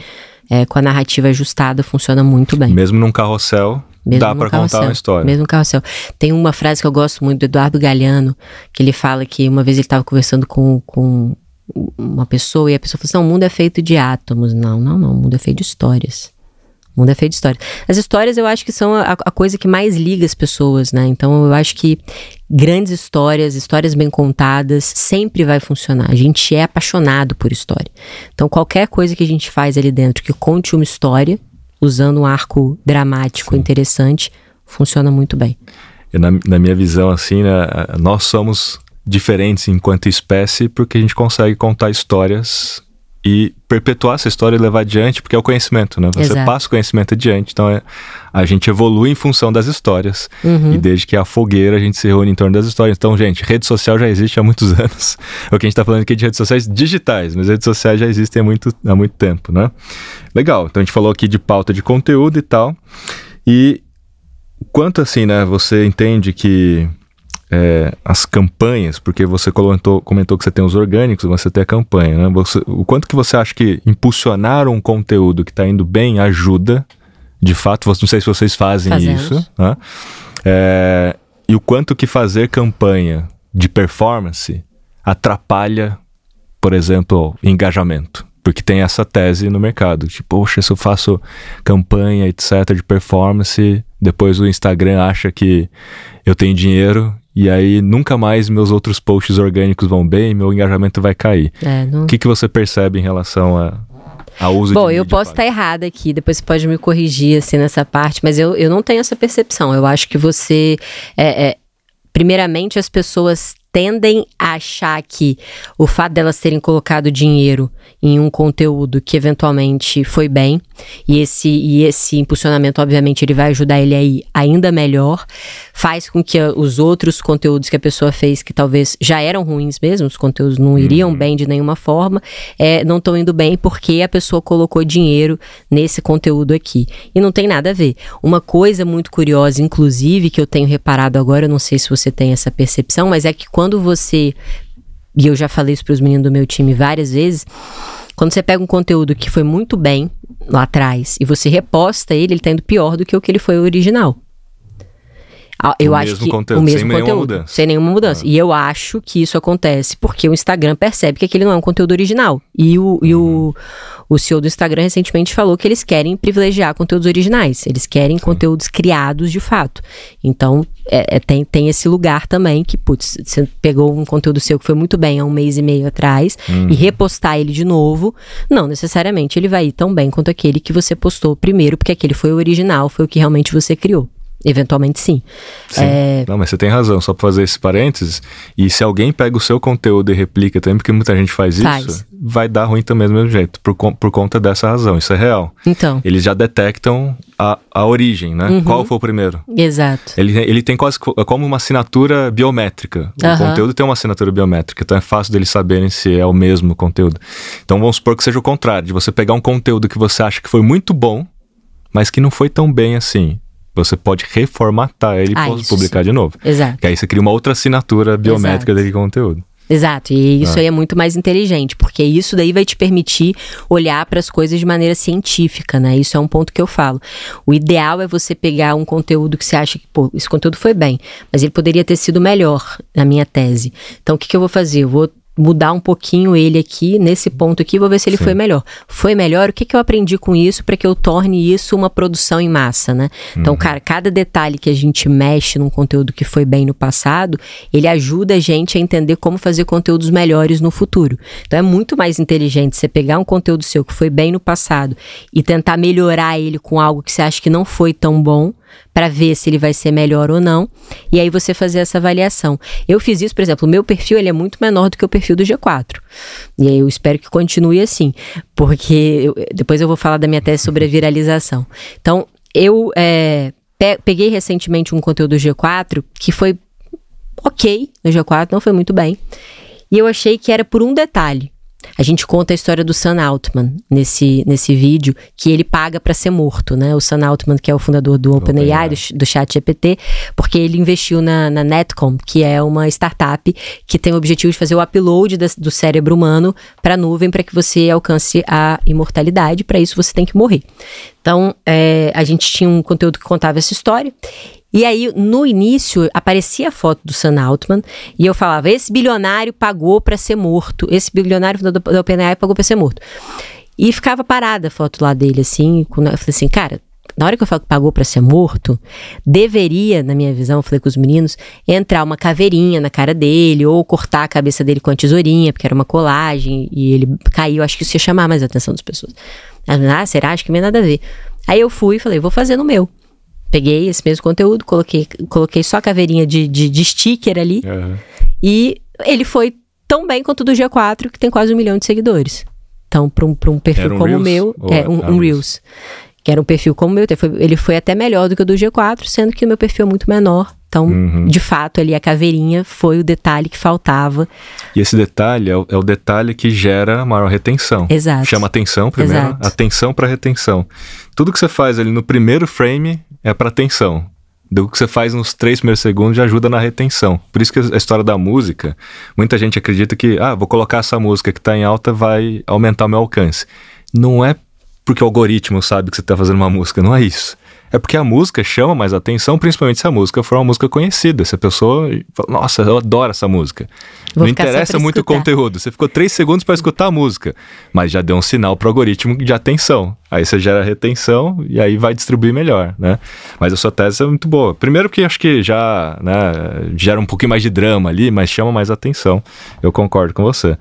é, com a narrativa ajustada, funciona muito bem. Mesmo num carrossel, Mesmo dá pra contar uma história. Mesmo carrossel. Tem uma frase que eu gosto muito do Eduardo Galeano, que ele fala que uma vez ele estava conversando com, com uma pessoa e a pessoa falou assim: não, o mundo é feito de átomos. Não, não, não. O mundo é feito de histórias. O mundo é feito de histórias. As histórias eu acho que são a, a coisa que mais liga as pessoas, né? Então eu acho que grandes histórias, histórias bem contadas, sempre vai funcionar. A gente é apaixonado por história. Então qualquer coisa que a gente faz ali dentro que conte uma história, usando um arco dramático interessante, funciona muito bem. Na, na minha visão, assim, né, nós somos diferentes enquanto espécie porque a gente consegue contar histórias e perpetuar essa história e levar adiante, porque é o conhecimento, né? Você Exato. passa o conhecimento adiante, então é, a gente evolui em função das histórias. Uhum. E desde que é a fogueira a gente se reúne em torno das histórias. Então, gente, rede social já existe há muitos anos. É o que a gente está falando aqui de redes sociais digitais, mas redes sociais já existem há muito, há muito tempo, né? Legal, então a gente falou aqui de pauta de conteúdo e tal. E quanto assim, né, você entende que é, as campanhas, porque você comentou, comentou que você tem os orgânicos, mas você tem a campanha, né? Você- o quanto que você acha que impulsionar um conteúdo que está indo bem ajuda, de fato, não sei se vocês fazem Fazemos. isso, né? É, e o quanto que fazer campanha de performance atrapalha, por exemplo, engajamento. Porque tem essa tese no mercado. Tipo, poxa, se eu faço campanha, etc., de performance, depois o Instagram acha que eu tenho dinheiro e aí nunca mais meus outros posts orgânicos vão bem, meu engajamento vai cair. É, não- O que, que você percebe em relação a, ao uso Bom, eu posso estar errada aqui, depois você pode me corrigir assim nessa parte, mas eu, eu não tenho essa percepção. Eu acho que você. é, é, primeiramente, as pessoas tendem a achar que o fato delas terem colocado dinheiro em um conteúdo que eventualmente foi bem, e esse, e esse impulsionamento, obviamente, ele vai ajudar ele aí ainda melhor, faz com que os outros conteúdos que a pessoa fez, que talvez já eram ruins mesmo, os conteúdos não iriam bem de nenhuma forma, é, não estão indo bem porque a pessoa colocou dinheiro nesse conteúdo aqui. E não tem nada a ver. Uma coisa muito curiosa, inclusive, que eu tenho reparado agora, eu não sei se você tem essa percepção, mas é que quando você. E eu já falei isso para os meninos do meu time várias vezes. Quando você pega um conteúdo que foi muito bem lá atrás e você reposta ele, ele tá indo pior do que o que ele foi original. Ah, Eu O acho que conteúdo, o mesmo sem nenhuma conteúdo, mudança. Ah. sem nenhuma mudança. E eu acho que isso acontece porque o Instagram percebe que aquele não é um conteúdo original. E o, e o, o CEO do Instagram recentemente falou que eles querem privilegiar conteúdos originais, eles querem Sim. conteúdos criados de fato. Então, é, é, tem, tem esse lugar também que, putz, você pegou um conteúdo seu que foi muito bem há um mês e meio atrás uhum. e repostar ele de novo, não necessariamente ele vai ir tão bem quanto aquele que você postou primeiro, porque aquele foi o original, foi o que realmente você criou. Eventualmente sim. sim. É... Não, mas você tem razão, só para fazer esse parênteses. E se alguém pega o seu conteúdo e replica também, porque muita gente faz, faz. isso, vai dar ruim também do mesmo jeito, por, por conta dessa razão. Isso é real. Então. Eles já detectam a, a origem, né? Uhum. Qual foi o primeiro? Exato. Ele, ele tem quase como uma assinatura biométrica. O uhum. conteúdo tem uma assinatura biométrica, então é fácil deles saberem se é o mesmo conteúdo. Então vamos supor que seja o contrário, de você pegar um conteúdo que você acha que foi muito bom, mas que não foi tão bem assim você pode reformatar ele ah, e publicar de novo. Exato. Que aí você cria uma outra assinatura biométrica Exato. daquele conteúdo. Exato, e isso ah. aí é muito mais inteligente, porque isso daí vai te permitir olhar para as coisas de maneira científica, né? Isso é um ponto que eu falo. O ideal é você pegar um conteúdo que você acha que, pô, esse conteúdo foi bem, mas ele poderia ter sido melhor na minha tese. Então, o que, que eu vou fazer? Eu vou mudar um pouquinho ele aqui, nesse ponto aqui, vou ver se ele Sim. foi melhor. Foi melhor? O que, que eu aprendi com isso para que eu torne isso uma produção em massa, né? Então, uhum. cara, cada detalhe que a gente mexe num conteúdo que foi bem no passado, ele ajuda a gente a entender como fazer conteúdos melhores no futuro. Então, é muito mais inteligente você pegar um conteúdo seu que foi bem no passado e tentar melhorar ele com algo que você acha que não foi tão bom para ver se ele vai ser melhor ou não, e aí você fazer essa avaliação. Eu fiz isso, por exemplo, o meu perfil ele é muito menor do que o perfil do G4. E aí eu espero que continue assim, porque eu, depois eu vou falar da minha tese sobre a viralização. Então, eu é, pe peguei recentemente um conteúdo do G4 que foi ok no G4, não foi muito bem. E eu achei que era por um detalhe. A gente conta a história do Sam Altman nesse, nesse vídeo, que ele paga para ser morto, né? O Sam Altman, que é o fundador do OpenAI, do, do chat GPT, porque ele investiu na, na Netcom, que é uma startup que tem o objetivo de fazer o upload da, do cérebro humano para a nuvem para que você alcance a imortalidade. Para isso, você tem que morrer. Então, é, a gente tinha um conteúdo que contava essa história. E aí, no início, aparecia a foto do Sam Altman e eu falava: esse bilionário pagou para ser morto, esse bilionário da, da OpenAI pagou para ser morto. E ficava parada a foto lá dele, assim. Eu falei assim, cara, na hora que eu falo que pagou para ser morto, deveria, na minha visão, eu falei com os meninos, entrar uma caveirinha na cara dele, ou cortar a cabeça dele com a tesourinha, porque era uma colagem, e ele caiu. Acho que isso ia chamar mais a atenção das pessoas. Ah, será? Acho que não tem nada a ver. Aí eu fui e falei, vou fazer no meu. Peguei esse mesmo conteúdo, coloquei, coloquei só a caveirinha de, de, de sticker ali. Uhum. E ele foi tão bem quanto o do G4, que tem quase um milhão de seguidores. Então, para um, um perfil um como o meu, é um, um Reels. Que era um perfil como o meu, ele foi até melhor do que o do G4, sendo que o meu perfil é muito menor. Então, uhum. de fato, ali a caveirinha foi o detalhe que faltava. E esse detalhe é o, é o detalhe que gera maior retenção. Exato. Chama atenção primeiro, Exato. atenção para retenção. Tudo que você faz ali no primeiro frame é para atenção. Do que você faz nos três primeiros segundos já ajuda na retenção. Por isso que a história da música, muita gente acredita que, ah, vou colocar essa música que está em alta, vai aumentar o meu alcance. Não é porque o algoritmo sabe que você está fazendo uma música, não é isso é porque a música chama mais atenção, principalmente se a música for uma música conhecida. Se a pessoa fala, nossa, eu adoro essa música. Vou não interessa muito o conteúdo. Você ficou três segundos para escutar a música, mas já deu um sinal para o algoritmo de atenção. Aí você gera retenção e aí vai distribuir melhor, né? Mas a sua tese é muito boa. Primeiro que acho que já né, gera um pouquinho mais de drama ali, mas chama mais atenção. Eu concordo com você.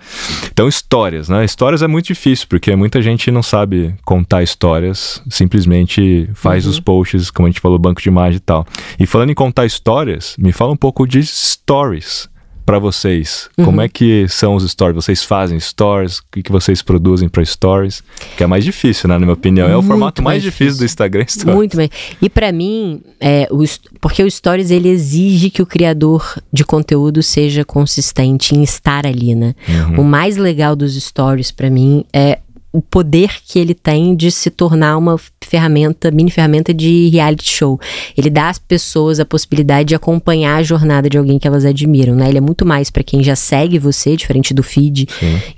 Então, histórias, né? Histórias é muito difícil, porque muita gente não sabe contar histórias, simplesmente faz uhum. os posts, como a gente falou, banco de imagem e tal. E falando em contar histórias, me fala um pouco de stories para vocês? Uhum. Como é que são os stories? Vocês fazem stories? O que, que vocês produzem para stories? Que é mais difícil, né, na minha opinião. É o formato mais, mais difícil, difícil do Instagram stories. Muito bem. E para mim, é, o, porque o stories ele exige que o criador de conteúdo seja consistente em estar ali, né? Uhum. O mais legal dos stories para mim é o poder que ele tem de se tornar uma ferramenta, mini ferramenta de reality show. Ele dá às pessoas a possibilidade de acompanhar a jornada de alguém que elas admiram, né? Ele é muito mais para quem já segue você, diferente do feed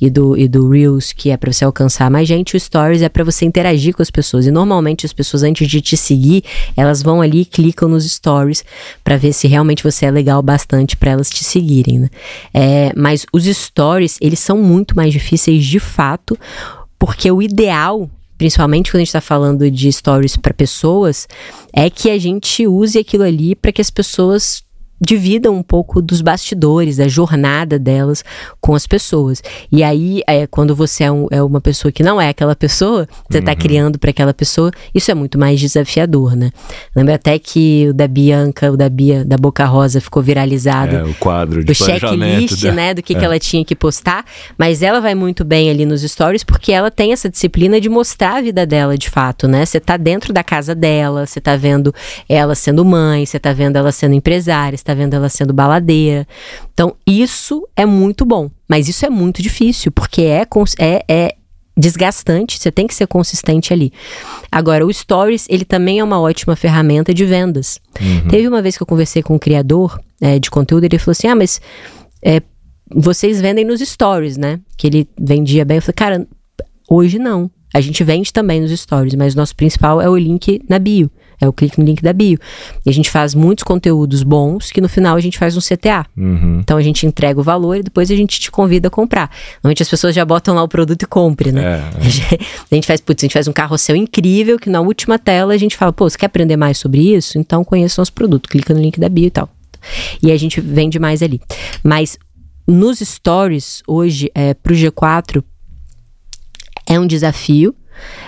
e do, e do Reels, que é para você alcançar mais gente. O Stories é para você interagir com as pessoas. E normalmente as pessoas, antes de te seguir, elas vão ali e clicam nos Stories para ver se realmente você é legal bastante para elas te seguirem, né? É, mas os Stories, eles são muito mais difíceis de fato porque o ideal principalmente quando a gente está falando de stories para pessoas, é que a gente use aquilo ali para que as pessoas dividam um pouco dos bastidores, da jornada delas com as pessoas. E aí, é, quando você é, um, é uma pessoa que não é aquela pessoa, você está uhum. criando para aquela pessoa, isso é muito mais desafiador, né? Lembra até que o da Bianca, o da Bia, da Boca Rosa ficou viralizado. É, o quadro de O checklist, da... né, do que, é. que ela tinha que postar, mas ela vai muito bem ali nos stories porque ela tem essa disciplina de mostrar a vida dela de fato, né? Você tá dentro da casa dela, você tá vendo ela sendo mãe, você tá vendo ela sendo empresária, está vendo ela sendo baladeira. Então, isso é muito bom. Mas isso é muito difícil, porque é, é, é desgastante, você tem que ser consistente ali. Agora, o Stories, ele também é uma ótima ferramenta de vendas. Uhum. Teve uma vez que eu conversei com um criador é, de conteúdo, ele falou assim: ah, mas é, vocês vendem nos Stories, né? Que ele vendia bem. Eu falei, cara, hoje não. A gente vende também nos Stories, mas o nosso principal é o link na bio. É o clique no link da bio. E a gente faz muitos conteúdos bons que no final a gente faz um CTA. Uhum. Então a gente entrega o valor e depois a gente te convida a comprar. Normalmente as pessoas já botam lá o produto e compre, né? É, é. A gente faz, putz, a gente faz um carrossel incrível que na última tela a gente fala, pô, você quer aprender mais sobre isso? Então conheça nosso produto, clica no link da bio e tal. E a gente vende mais ali. Mas nos stories, hoje, é, pro G4, é um desafio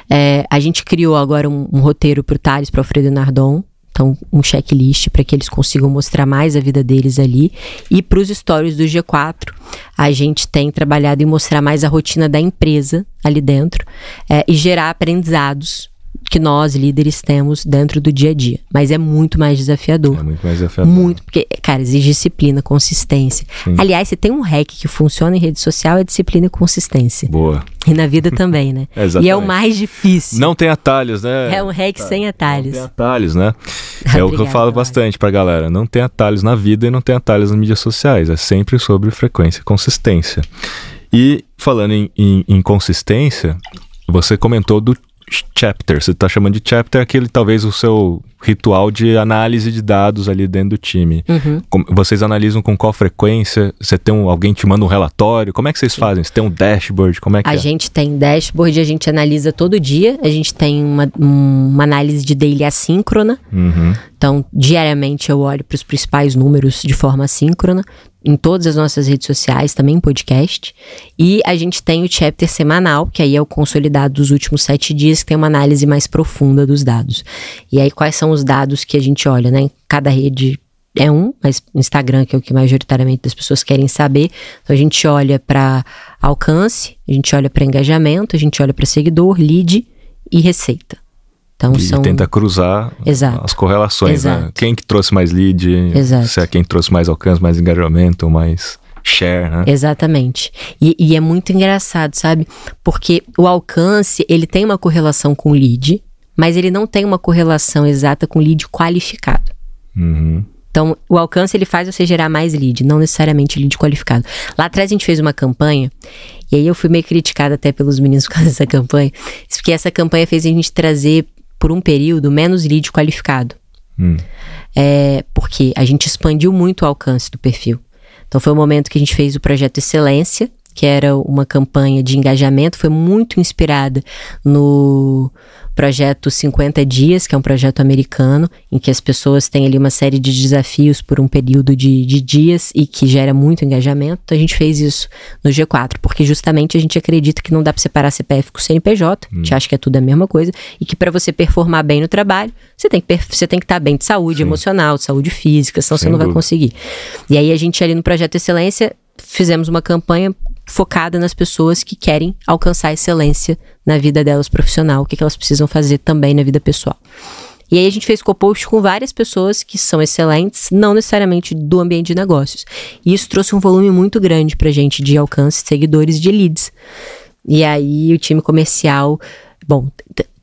é, a gente criou agora um, um roteiro para o Thales, para o Alfredo Nardon. Então, um checklist para que eles consigam mostrar mais a vida deles ali. E para os stories do G4, a gente tem trabalhado em mostrar mais a rotina da empresa ali dentro é, e gerar aprendizados que nós, líderes, temos dentro do dia a dia. Mas é muito mais desafiador. É muito mais desafiador. Muito, porque, cara, exige disciplina, consistência. Sim. Aliás, se tem um hack que funciona em rede social, é disciplina e consistência. Boa. E na vida também, né? Exatamente. E é o mais difícil. Não tem atalhos, né? É um hack tá. sem atalhos. Não tem atalhos, né? é o que eu falo bastante pra galera. Não tem atalhos na vida e não tem atalhos nas mídias sociais. É sempre sobre frequência e consistência. E falando em, em, em consistência, você comentou do chapter. Você está chamando de chapter aquele talvez o seu ritual de análise de dados ali dentro do time. Uhum. vocês analisam com qual frequência? Você tem um, alguém te manda um relatório? Como é que vocês Sim. fazem? Você tem um dashboard? Como é que A é? gente tem dashboard, a gente analisa todo dia. A gente tem uma, uma análise de daily assíncrona. Uhum. Então, diariamente eu olho para os principais números de forma assíncrona em todas as nossas redes sociais, também podcast. E a gente tem o chapter semanal, que aí é o consolidado dos últimos sete dias, que tem uma análise mais profunda dos dados. E aí, quais são os dados que a gente olha, né? Cada rede é um, mas Instagram, que é o que majoritariamente das pessoas querem saber. Então a gente olha para alcance, a gente olha para engajamento, a gente olha para seguidor, lead e receita. Então, e são... tenta cruzar Exato. as correlações, né? Exato. né? Quem que trouxe mais lead, Exato. se é quem trouxe mais alcance, mais engajamento, mais share, né? Exatamente. E, e, é muito engraçado, sabe? Porque o alcance, ele tem uma correlação com o lead, mas ele não tem uma correlação exata com o lead qualificado. Uhum. Então, o alcance ele faz você gerar mais lead, não necessariamente lead qualificado. Lá atrás a gente fez uma campanha, e aí eu fui meio criticada até pelos meninos por causa dessa campanha, porque essa campanha fez a gente trazer por um período menos lead qualificado. Hum. É, porque a gente expandiu muito o alcance do perfil. Então foi o momento que a gente fez o projeto Excelência, que era uma campanha de engajamento, foi muito inspirada no projeto 50 Dias, que é um projeto americano, em que as pessoas têm ali uma série de desafios por um período de, de dias e que gera muito engajamento. Então a gente fez isso no G4, porque justamente a gente acredita que não dá para separar CPF com CNPJ, hum. a gente acha que é tudo a mesma coisa, e que para você performar bem no trabalho, você tem que, você tem que estar bem de saúde Sim. emocional, de saúde física, senão Sem você não dúvida. vai conseguir. E aí a gente ali no projeto Excelência fizemos uma campanha focada nas pessoas que querem alcançar excelência na vida delas profissional, o que, que elas precisam fazer também na vida pessoal. E aí a gente fez co-post com várias pessoas que são excelentes, não necessariamente do ambiente de negócios. E isso trouxe um volume muito grande pra gente de alcance, seguidores de leads. E aí o time comercial, bom,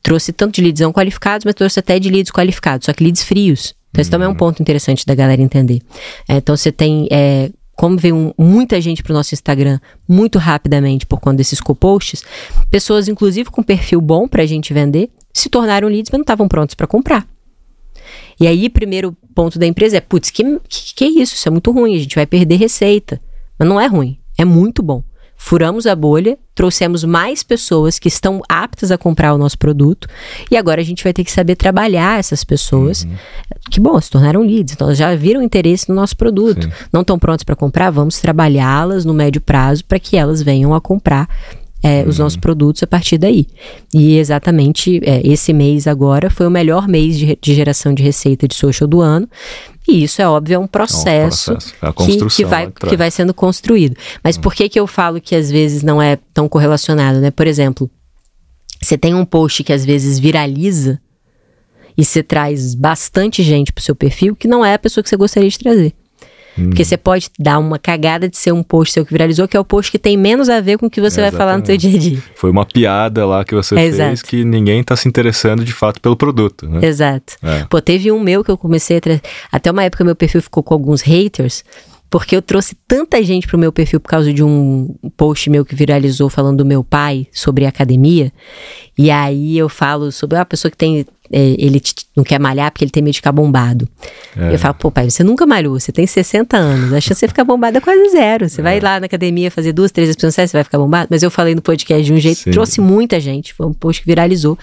trouxe tanto de leads não qualificados, mas trouxe até de leads qualificados, só que leads frios. Então, isso também é um uhum. ponto interessante da galera entender. É, então, você tem é, como veio muita gente para o nosso Instagram muito rapidamente por conta desses co-posts, pessoas, inclusive com perfil bom para a gente vender, se tornaram leads, mas não estavam prontos para comprar. E aí, primeiro ponto da empresa é: putz, que, que, que é isso? Isso é muito ruim, a gente vai perder receita. Mas não é ruim, é muito bom. Furamos a bolha, trouxemos mais pessoas que estão aptas a comprar o nosso produto e agora a gente vai ter que saber trabalhar essas pessoas uhum. que, bom, se tornaram leads, então já viram interesse no nosso produto, Sim. não estão prontos para comprar, vamos trabalhá-las no médio prazo para que elas venham a comprar é, uhum. os nossos produtos a partir daí. E exatamente é, esse mês agora foi o melhor mês de, de, geração de receita de social do ano. E isso é óbvio, é um processo, é um processo. que, que, vai, que vai sendo construído. Mas uhum. por que, que eu falo que às vezes não é tão correlacionado, né? Por exemplo, você tem um post que às vezes viraliza e você traz bastante gente pro seu perfil que não é a pessoa que você gostaria de trazer. Porque você pode dar uma cagada de ser um post seu que viralizou, que é o post que tem menos a ver com o que você é, vai falar no seu dia a dia. Foi uma piada lá que você é, fez que ninguém tá se interessando de fato pelo produto, né? Exato. É. Pô, teve um meu que eu comecei a. Até uma época meu perfil ficou com alguns haters, porque eu trouxe tanta gente pro meu perfil por causa de um post meu que viralizou falando do meu pai sobre academia. E aí eu falo sobre uma pessoa que tem. É, ele não quer malhar porque ele tem medo de ficar bombado. É. Eu falo, pô, pai, você nunca malhou, você tem 60 anos, a chance de você ficar bombado é quase zero. Você é. vai lá na academia fazer duas, três expressões, você vai ficar bombado. Mas eu falei no podcast de um jeito, Sim. trouxe muita gente, foi um post que viralizou.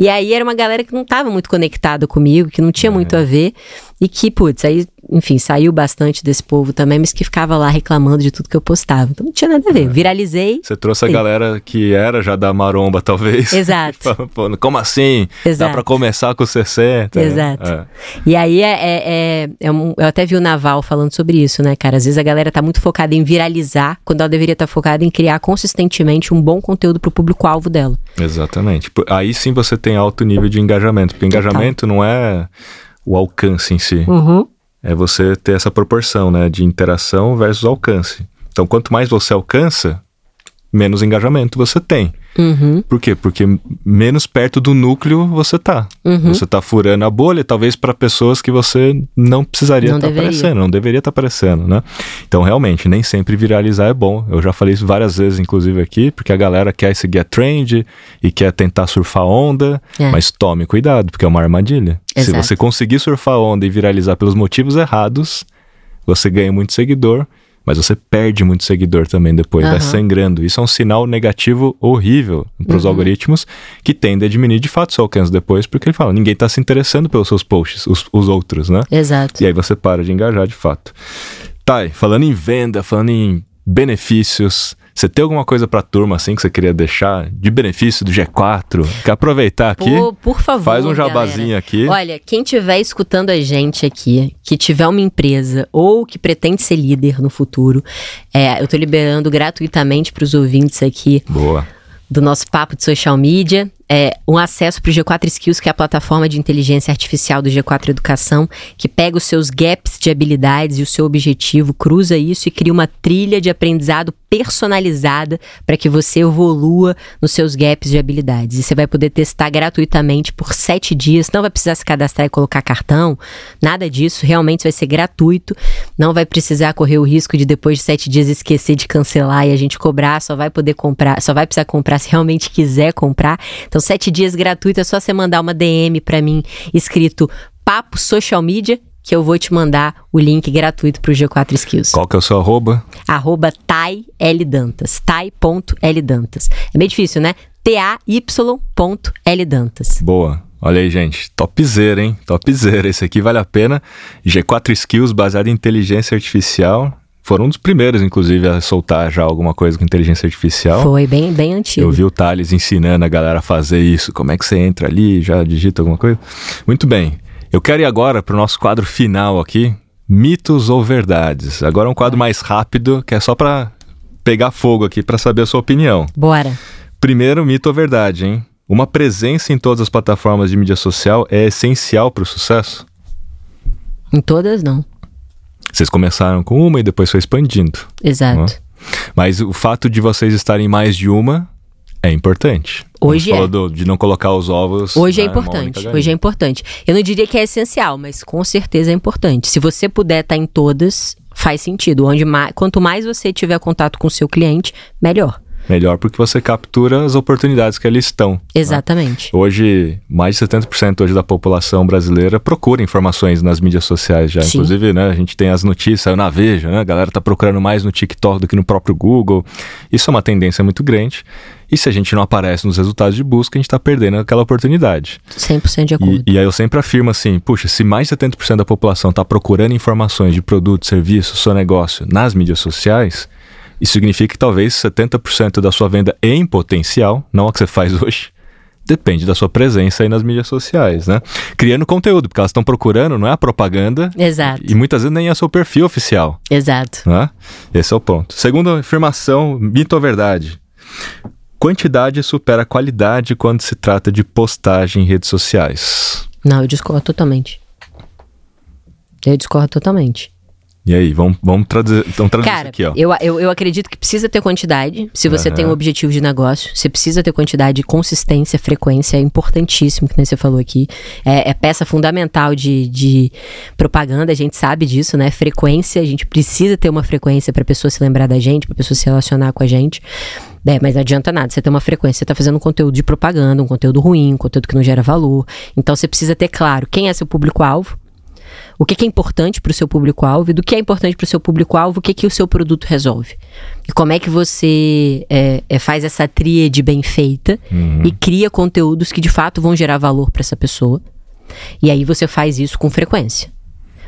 E aí era uma galera que não estava muito conectada comigo, que não tinha é. muito a ver. E que, putz, aí, enfim, saiu bastante desse povo também, mas que ficava lá reclamando de tudo que eu postava. Então não tinha nada a ver. É. Viralizei. Você trouxe a galera que era já da maromba, talvez. Exato. Como assim? Exato. Dá pra começar com 60. Né? Exato. É. E aí é, é, é, é um, eu até vi o Naval falando sobre isso, né, cara? Às vezes a galera tá muito focada em viralizar, quando ela deveria estar tá focada em criar consistentemente um bom conteúdo pro público-alvo dela. Exatamente. Aí sim você tem alto nível de engajamento, porque engajamento Total. não é o alcance em si. Uhum. É você ter essa proporção, né, de interação versus alcance. Então, quanto mais você alcança, menos engajamento você tem. Uhum. Por quê? Porque menos perto do núcleo você tá. Uhum. Você tá furando a bolha, talvez para pessoas que você não precisaria estar tá aparecendo, não deveria estar tá aparecendo, né? Então, realmente, nem sempre viralizar é bom. Eu já falei isso várias vezes, inclusive aqui, porque a galera quer seguir a trend e quer tentar surfar onda, é. mas tome cuidado, porque é uma armadilha. Exato. Se você conseguir surfar onda e viralizar pelos motivos errados, você ganha muito seguidor mas você perde muito seguidor também depois, uhum. vai sangrando. Isso é um sinal negativo horrível para os uhum. algoritmos que tendem a diminuir de fato seu alcance depois, porque ele fala, ninguém está se interessando pelos seus posts, os, os, outros, né? Exato. E aí você para de engajar de fato. Thay, falando em venda, falando em benefícios, você tem alguma coisa para a turma assim que você queria deixar de benefício do G4? Quer aproveitar aqui? Por, por favor. Faz um jabazinho galera. aqui. Olha, quem estiver escutando a gente aqui, que tiver uma empresa ou que pretende ser líder no futuro, é, eu estou liberando gratuitamente para os ouvintes aqui. Boa do nosso papo de social media é, um acesso para o G4 Skills, que é a plataforma de inteligência artificial do G4 Educação, que pega os seus gaps de habilidades e o seu objetivo, cruza isso e cria uma trilha de aprendizado personalizada para que você evolua nos seus gaps de habilidades. E você vai poder testar gratuitamente por sete dias. Não vai precisar se cadastrar e colocar cartão, nada disso. Realmente vai ser gratuito. Não vai precisar correr o risco de depois de sete dias esquecer de cancelar e a gente cobrar. Só vai poder comprar, só vai precisar comprar se realmente quiser comprar. Então, então, sete dias gratuito, é só você mandar uma DM para mim escrito Papo Social Media, que eu vou te mandar o link gratuito pro G4 Skills. Qual que é o seu arroba? Arroba Tai.ldantas. Tai.ldantas. É meio difícil, né? T-A-Y.ldantas. Boa. Olha aí, gente. Topzera, hein? Topzera. Esse aqui vale a pena. G4 Skills baseado em inteligência artificial foram um dos primeiros, inclusive, a soltar já alguma coisa com inteligência artificial. Foi bem, bem antigo. Eu vi o Thales ensinando a galera a fazer isso. Como é que você entra ali, já digita alguma coisa? Muito bem. Eu quero ir agora para o nosso quadro final aqui, mitos ou verdades. Agora é um quadro mais rápido, que é só para pegar fogo aqui para saber a sua opinião. Bora. Primeiro, mito ou verdade, hein? Uma presença em todas as plataformas de mídia social é essencial para o sucesso? Em todas, não. Vocês começaram com uma e depois foi expandindo. Exato. Né? Mas o fato de vocês estarem mais de uma é importante. Hoje é. Do, de não colocar os ovos. Hoje é importante. Hoje é importante. Eu não diria que é essencial, mas com certeza é importante. Se você puder estar em todas, faz sentido. Onde mais, quanto mais você tiver contato com o seu cliente, melhor. Melhor porque você captura as oportunidades que ali estão. né? Exatamente. Hoje, mais de 70% hoje da população brasileira procura informações nas mídias sociais já. Sim. Inclusive, né, a gente tem as notícias, na Veja, né? A galera tá procurando mais no TikTok do que no próprio Google. Isso é uma tendência muito grande. E se a gente não aparece nos resultados de busca, a gente tá perdendo aquela oportunidade. 100% de acordo. E, e aí eu sempre afirmo assim, puxa, se mais de 70% da população está procurando informações de produto, serviço, seu negócio nas mídias sociais, isso significa que talvez 70% da sua venda em potencial, não a que você faz hoje, depende da sua presença aí nas mídias sociais, né? Criando conteúdo, porque elas estão procurando, não é a propaganda, Exato. e muitas vezes nem é o seu perfil oficial, Exato. né? Esse é o ponto. Segunda afirmação, mito ou verdade? Quantidade supera qualidade quando se trata de postagem em redes sociais. Não, eu discordo totalmente. Eu discordo totalmente. E aí, vamos, vamos traduzir, vamos traduzir Cara, isso aqui, ó. eu, eu, eu acredito que precisa ter quantidade. Se você Aham. tem um objetivo de negócio, você precisa ter quantidade, consistência, frequência. É importantíssimo, que nem você falou aqui. É, é peça fundamental de, de propaganda, a gente sabe disso, né? Frequência, a gente precisa ter uma frequência pra pessoa se lembrar da gente, pra pessoa se relacionar com a gente. É, mas não adianta nada, você ter uma frequência, você tá fazendo um conteúdo de propaganda, um conteúdo ruim, um conteúdo que não gera valor. Então você precisa ter claro quem é seu público-alvo, o que, que é importante para o seu público-alvo e do que é importante para o seu público-alvo, o que, que o seu produto resolve. E como é que você é, é, faz essa tríade bem feita e cria conteúdos que de fato vão gerar valor para essa pessoa. E aí você faz isso com frequência.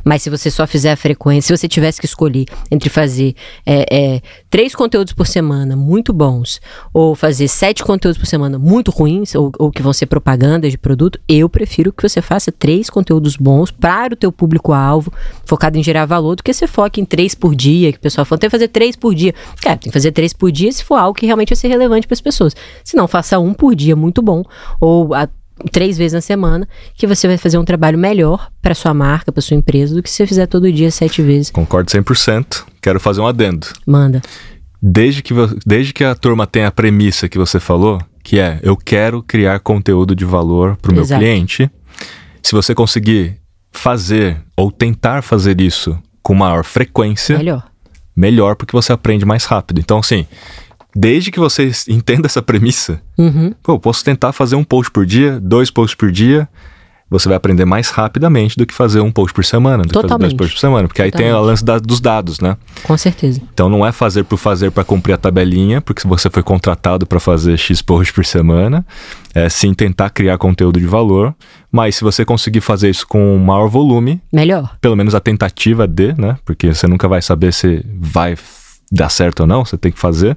Mas se você só fizer a frequência, se você tivesse que escolher entre fazer é, é, três conteúdos por semana muito bons ou fazer sete conteúdos por semana muito ruins ou, ou que vão ser propagandas de produto, eu prefiro que você faça três conteúdos bons para o teu público-alvo, focado em gerar valor, do que você foque em três por dia, que o pessoal fala, tem que fazer três por dia. Cara, tem que fazer três por dia se for algo que realmente vai ser relevante para as pessoas. Se não, faça um por dia muito bom ou a três vezes na semana, que você vai fazer um trabalho melhor para sua marca, para sua empresa, do que se você fizer todo dia sete vezes. Concordo 100%. Quero fazer um adendo. Manda. Desde que, desde que a turma tem a premissa que você falou, que é eu quero criar conteúdo de valor para o meu Exato. cliente, se você conseguir fazer ou tentar fazer isso com maior frequência, Melhor. melhor porque você aprende mais rápido. Então, assim, desde que você entenda essa premissa, Uhum. pô, eu posso tentar fazer um post por dia, dois posts por dia, você vai aprender mais rapidamente do que fazer um post por semana, do que fazer dois Totalmente. posts por semana, porque aí tem o Totalmente. lance da- dos dados, né? Com certeza. Então não é fazer por fazer para cumprir a tabelinha, porque você foi contratado para fazer X posts por semana, é sim tentar criar conteúdo de valor, mas se você conseguir fazer isso com maior volume, Melhor. pelo menos a tentativa de, né? Porque você nunca vai saber se vai dar certo ou não, você tem que fazer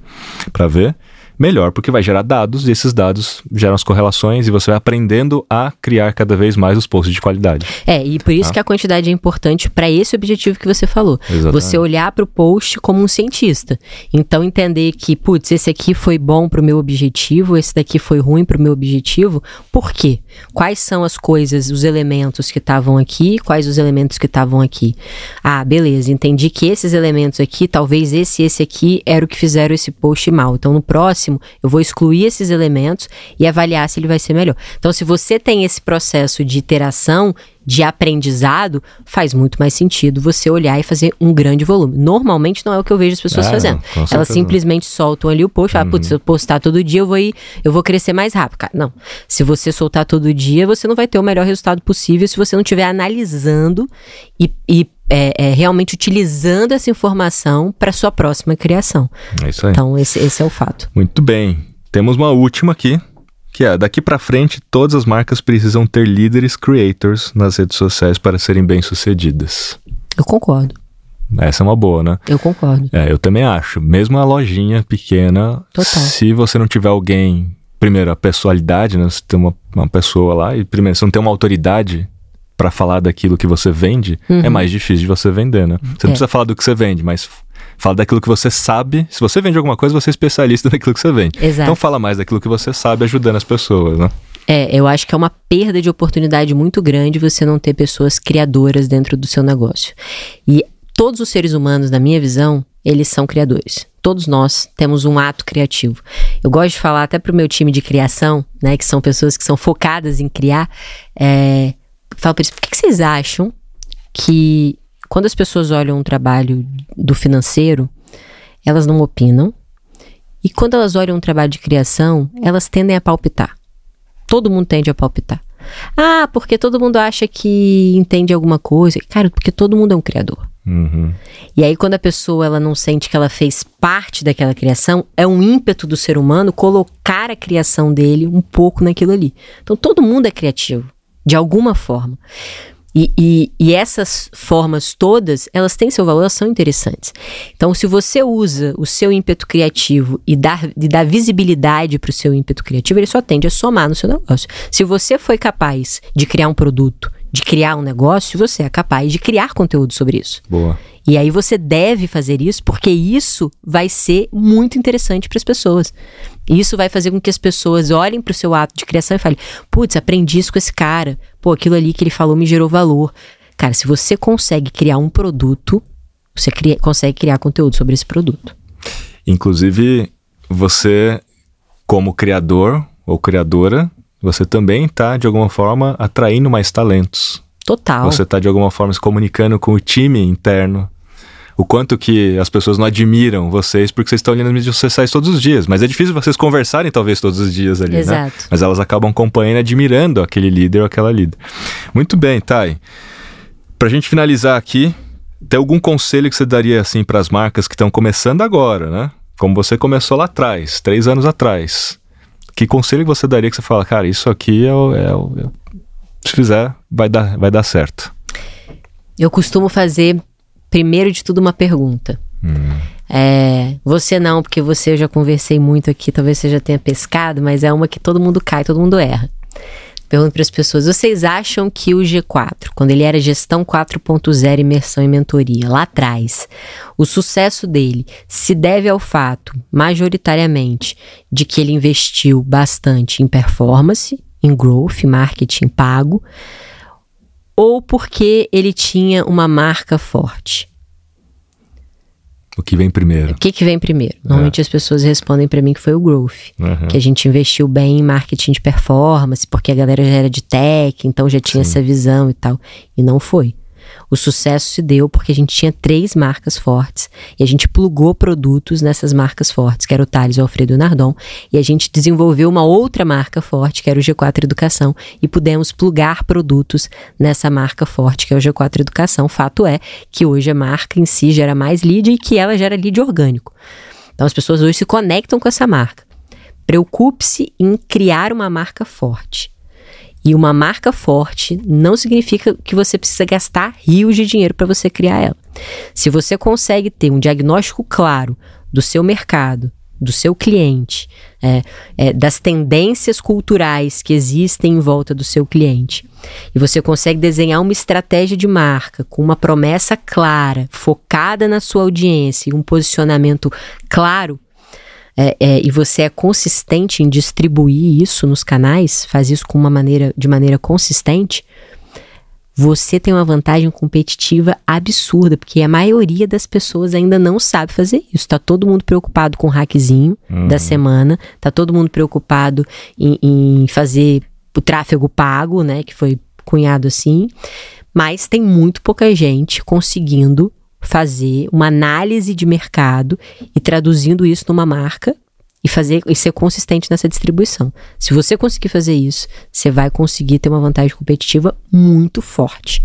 para ver. Melhor, porque vai gerar dados e esses dados geram as correlações e você vai aprendendo a criar cada vez mais os posts de qualidade. É, e por isso que a quantidade é importante para esse objetivo que você falou. Exatamente. Você olhar para o post como um cientista. Então entender que, putz, esse aqui foi bom para o meu objetivo, esse daqui foi ruim para o meu objetivo. Por quê? Quais são as coisas, os elementos que estavam aqui, quais os elementos que estavam aqui? Ah, beleza, entendi que esses elementos aqui, talvez esse e esse aqui era o que fizeram esse post mal. Então no próximo eu vou excluir esses elementos e avaliar se ele vai ser melhor. Então se você tem esse processo de iteração, de aprendizado, faz muito mais sentido você olhar e fazer um grande volume. Normalmente não é o que eu vejo as pessoas É, fazendo. Elas simplesmente soltam ali o post, falam, putz, se eu postar todo dia, eu vou ir, eu vou crescer mais rápido. Cara, não. Se você soltar todo dia, você não vai ter o melhor resultado possível se você não estiver analisando e, e, é, é, realmente utilizando essa informação para sua próxima criação. É isso aí. Então, esse, esse é o fato. Muito bem. Temos uma última aqui, que é daqui pra frente todas as marcas precisam ter líderes creators nas redes sociais para serem bem-sucedidas. Eu concordo. Essa é uma boa, né? Eu concordo. É, eu também acho. Mesmo a lojinha pequena, Total. se você não tiver alguém, primeiro a pessoalidade, né? Você tem uma, uma pessoa lá e primeiro você não tem uma autoridade pra falar daquilo que você vende, é mais difícil de você vender, né? Você não É. precisa falar do que você vende, mas fala daquilo que você sabe. Se você vende alguma coisa, você é especialista naquilo que você vende. Exato. Então fala mais daquilo que você sabe, ajudando as pessoas, né? É, eu acho que é uma perda de oportunidade muito grande você não ter pessoas criadoras dentro do seu negócio. E todos os seres humanos, na minha visão, eles são criadores. Todos nós temos um ato criativo. Eu gosto de falar até pro meu time de criação, né, que são pessoas que são focadas em criar. É, falo para eles, por que, que vocês acham que quando as pessoas olham um trabalho do financeiro, elas não opinam E quando elas olham um trabalho de criação, elas tendem a palpitar. Todo mundo tende a palpitar. Ah, porque todo mundo acha que entende alguma coisa. Cara, porque todo mundo é um criador. Uhum. E aí, quando a pessoa ela não sente que ela fez parte daquela criação, é um ímpeto do ser humano colocar a criação dele um pouco naquilo ali. Então, todo mundo é criativo, de alguma forma. E, e, e, essas formas todas, elas têm seu valor, elas são interessantes. Então, se você usa o seu ímpeto criativo e dá, e dá visibilidade para o seu ímpeto criativo, ele só tende a somar no seu negócio. Se você foi capaz de criar um produto, de criar um negócio, você é capaz de criar conteúdo sobre isso. Boa. E aí você deve fazer isso porque isso vai ser muito interessante para as pessoas. Isso vai fazer com que as pessoas olhem para o seu ato de criação e falem: putz, aprendi isso com esse cara. Pô, aquilo ali que ele falou me gerou valor. Cara, se você consegue criar um produto, você cria, consegue criar conteúdo sobre esse produto. Inclusive, você, como criador ou criadora, você também está, de alguma forma, atraindo mais talentos. Total. Você está, de alguma forma, se comunicando com o time interno o quanto que as pessoas não admiram vocês porque vocês estão olhando as mídias sociais todos os dias. Mas é difícil vocês conversarem talvez todos os dias ali, né? Exato. né? Mas elas acabam acompanhando, admirando aquele líder ou aquela líder. Muito bem, Thay. Pra gente finalizar aqui, tem algum conselho que você daria assim para as marcas que estão começando agora, né? Como você começou lá atrás, três anos atrás. Que conselho você daria que você fala, cara, isso aqui é o, é é se fizer, vai dar, vai dar certo? Eu costumo fazer primeiro de tudo, uma pergunta. Hum. É, você não, porque você eu já conversei muito aqui, talvez você já tenha pescado, mas é uma que todo mundo cai, todo mundo erra. Pergunto para as pessoas: vocês acham que o G4, quando ele era gestão 4.0, imersão e mentoria, lá atrás, o sucesso dele se deve ao fato, majoritariamente, de que ele investiu bastante em performance, em growth, marketing pago, ou porque ele tinha uma marca forte? O que vem primeiro? O que, que vem primeiro? Normalmente é. as pessoas respondem para mim que foi o growth. Uhum. Que a gente investiu bem em marketing de performance, porque a galera já era de tech, então já tinha Sim. essa visão e tal. E não foi. O sucesso se deu porque a gente tinha três marcas fortes e a gente plugou produtos nessas marcas fortes, que era o Thales, o Alfredo Nardon, e a gente desenvolveu uma outra marca forte, que era o G4 Educação, e pudemos plugar produtos nessa marca forte, que é o G4 Educação. Fato é que hoje a marca em si gera mais lead e que ela gera lead orgânico. Então as pessoas hoje se conectam com essa marca. Preocupe-se em criar uma marca forte. E uma marca forte não significa que você precisa gastar rios de dinheiro para você criar ela. Se você consegue ter um diagnóstico claro do seu mercado, do seu cliente, é, é, das tendências culturais que existem em volta do seu cliente, e você consegue desenhar uma estratégia de marca com uma promessa clara, focada na sua audiência e um posicionamento claro, é, é, e você é consistente em distribuir isso nos canais, faz isso com uma maneira, de maneira consistente, você tem uma vantagem competitiva absurda, porque a maioria das pessoas ainda não sabe fazer isso. Tá todo mundo preocupado com o hackzinho uhum. da semana, tá todo mundo preocupado em, em fazer o tráfego pago, né, que foi cunhado assim, mas tem muito pouca gente conseguindo fazer uma análise de mercado e traduzindo isso numa marca e fazer e ser consistente nessa distribuição. Se você conseguir fazer isso, você vai conseguir ter uma vantagem competitiva muito forte.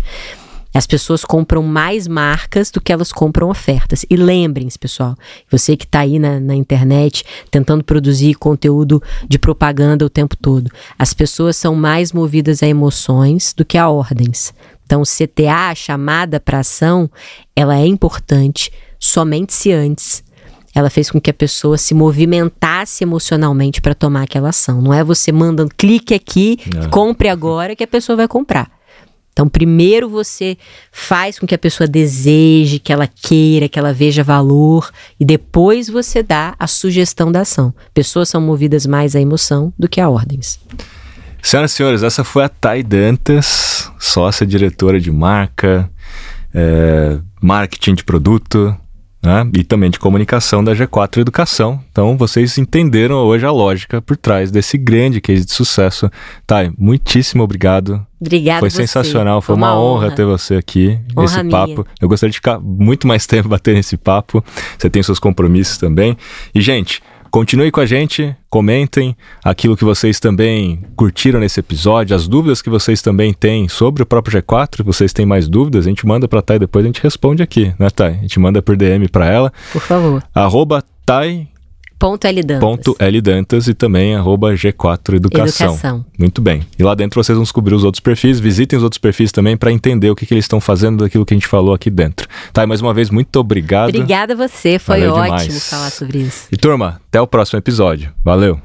As pessoas compram mais marcas do que elas compram ofertas. E lembrem-se, pessoal, você que está aí na, na, internet tentando produzir conteúdo de propaganda o tempo todo, as pessoas são mais movidas a emoções do que a ordens. Então, CTA, a chamada para ação, ela é importante somente se antes ela fez com que a pessoa se movimentasse emocionalmente para tomar aquela ação. Não é você mandando clique aqui, é. compre agora que a pessoa vai comprar. Então, primeiro você faz com que a pessoa deseje, que ela queira, que ela veja valor, e depois você dá a sugestão da ação. Pessoas são movidas mais à emoção do que a ordens. Senhoras e senhores, essa foi a Thay Dantas, sócia diretora de marca, é, marketing de produto, né? e também de comunicação da G4 Educação. Então, vocês entenderam hoje a lógica por trás desse grande case de sucesso. Thay, muitíssimo obrigado. Obrigada. Foi sensacional, foi uma, uma honra. honra. ter você aqui nesse papo. Eu gostaria de ficar muito mais tempo batendo esse papo. Você tem seus compromissos também. E, gente, continue com a gente, comentem aquilo que vocês também curtiram nesse episódio, as dúvidas que vocês também têm sobre o próprio G4, vocês têm mais dúvidas, a gente manda para Thay depois a gente responde aqui, né, Thay? A gente manda por DM para ela. Por favor. Arroba Thay Ponto L Dantas. Ponto L Dantas e também arroba G4 Educação. Educação. Muito bem. E lá dentro vocês vão descobrir os outros perfis, visitem os outros perfis também para entender o que, que eles estão fazendo daquilo que a gente falou aqui dentro. Tá, e mais uma vez, muito obrigado. Obrigada a você, foi Valeu ótimo demais. falar sobre isso. E turma, até o próximo episódio. Valeu!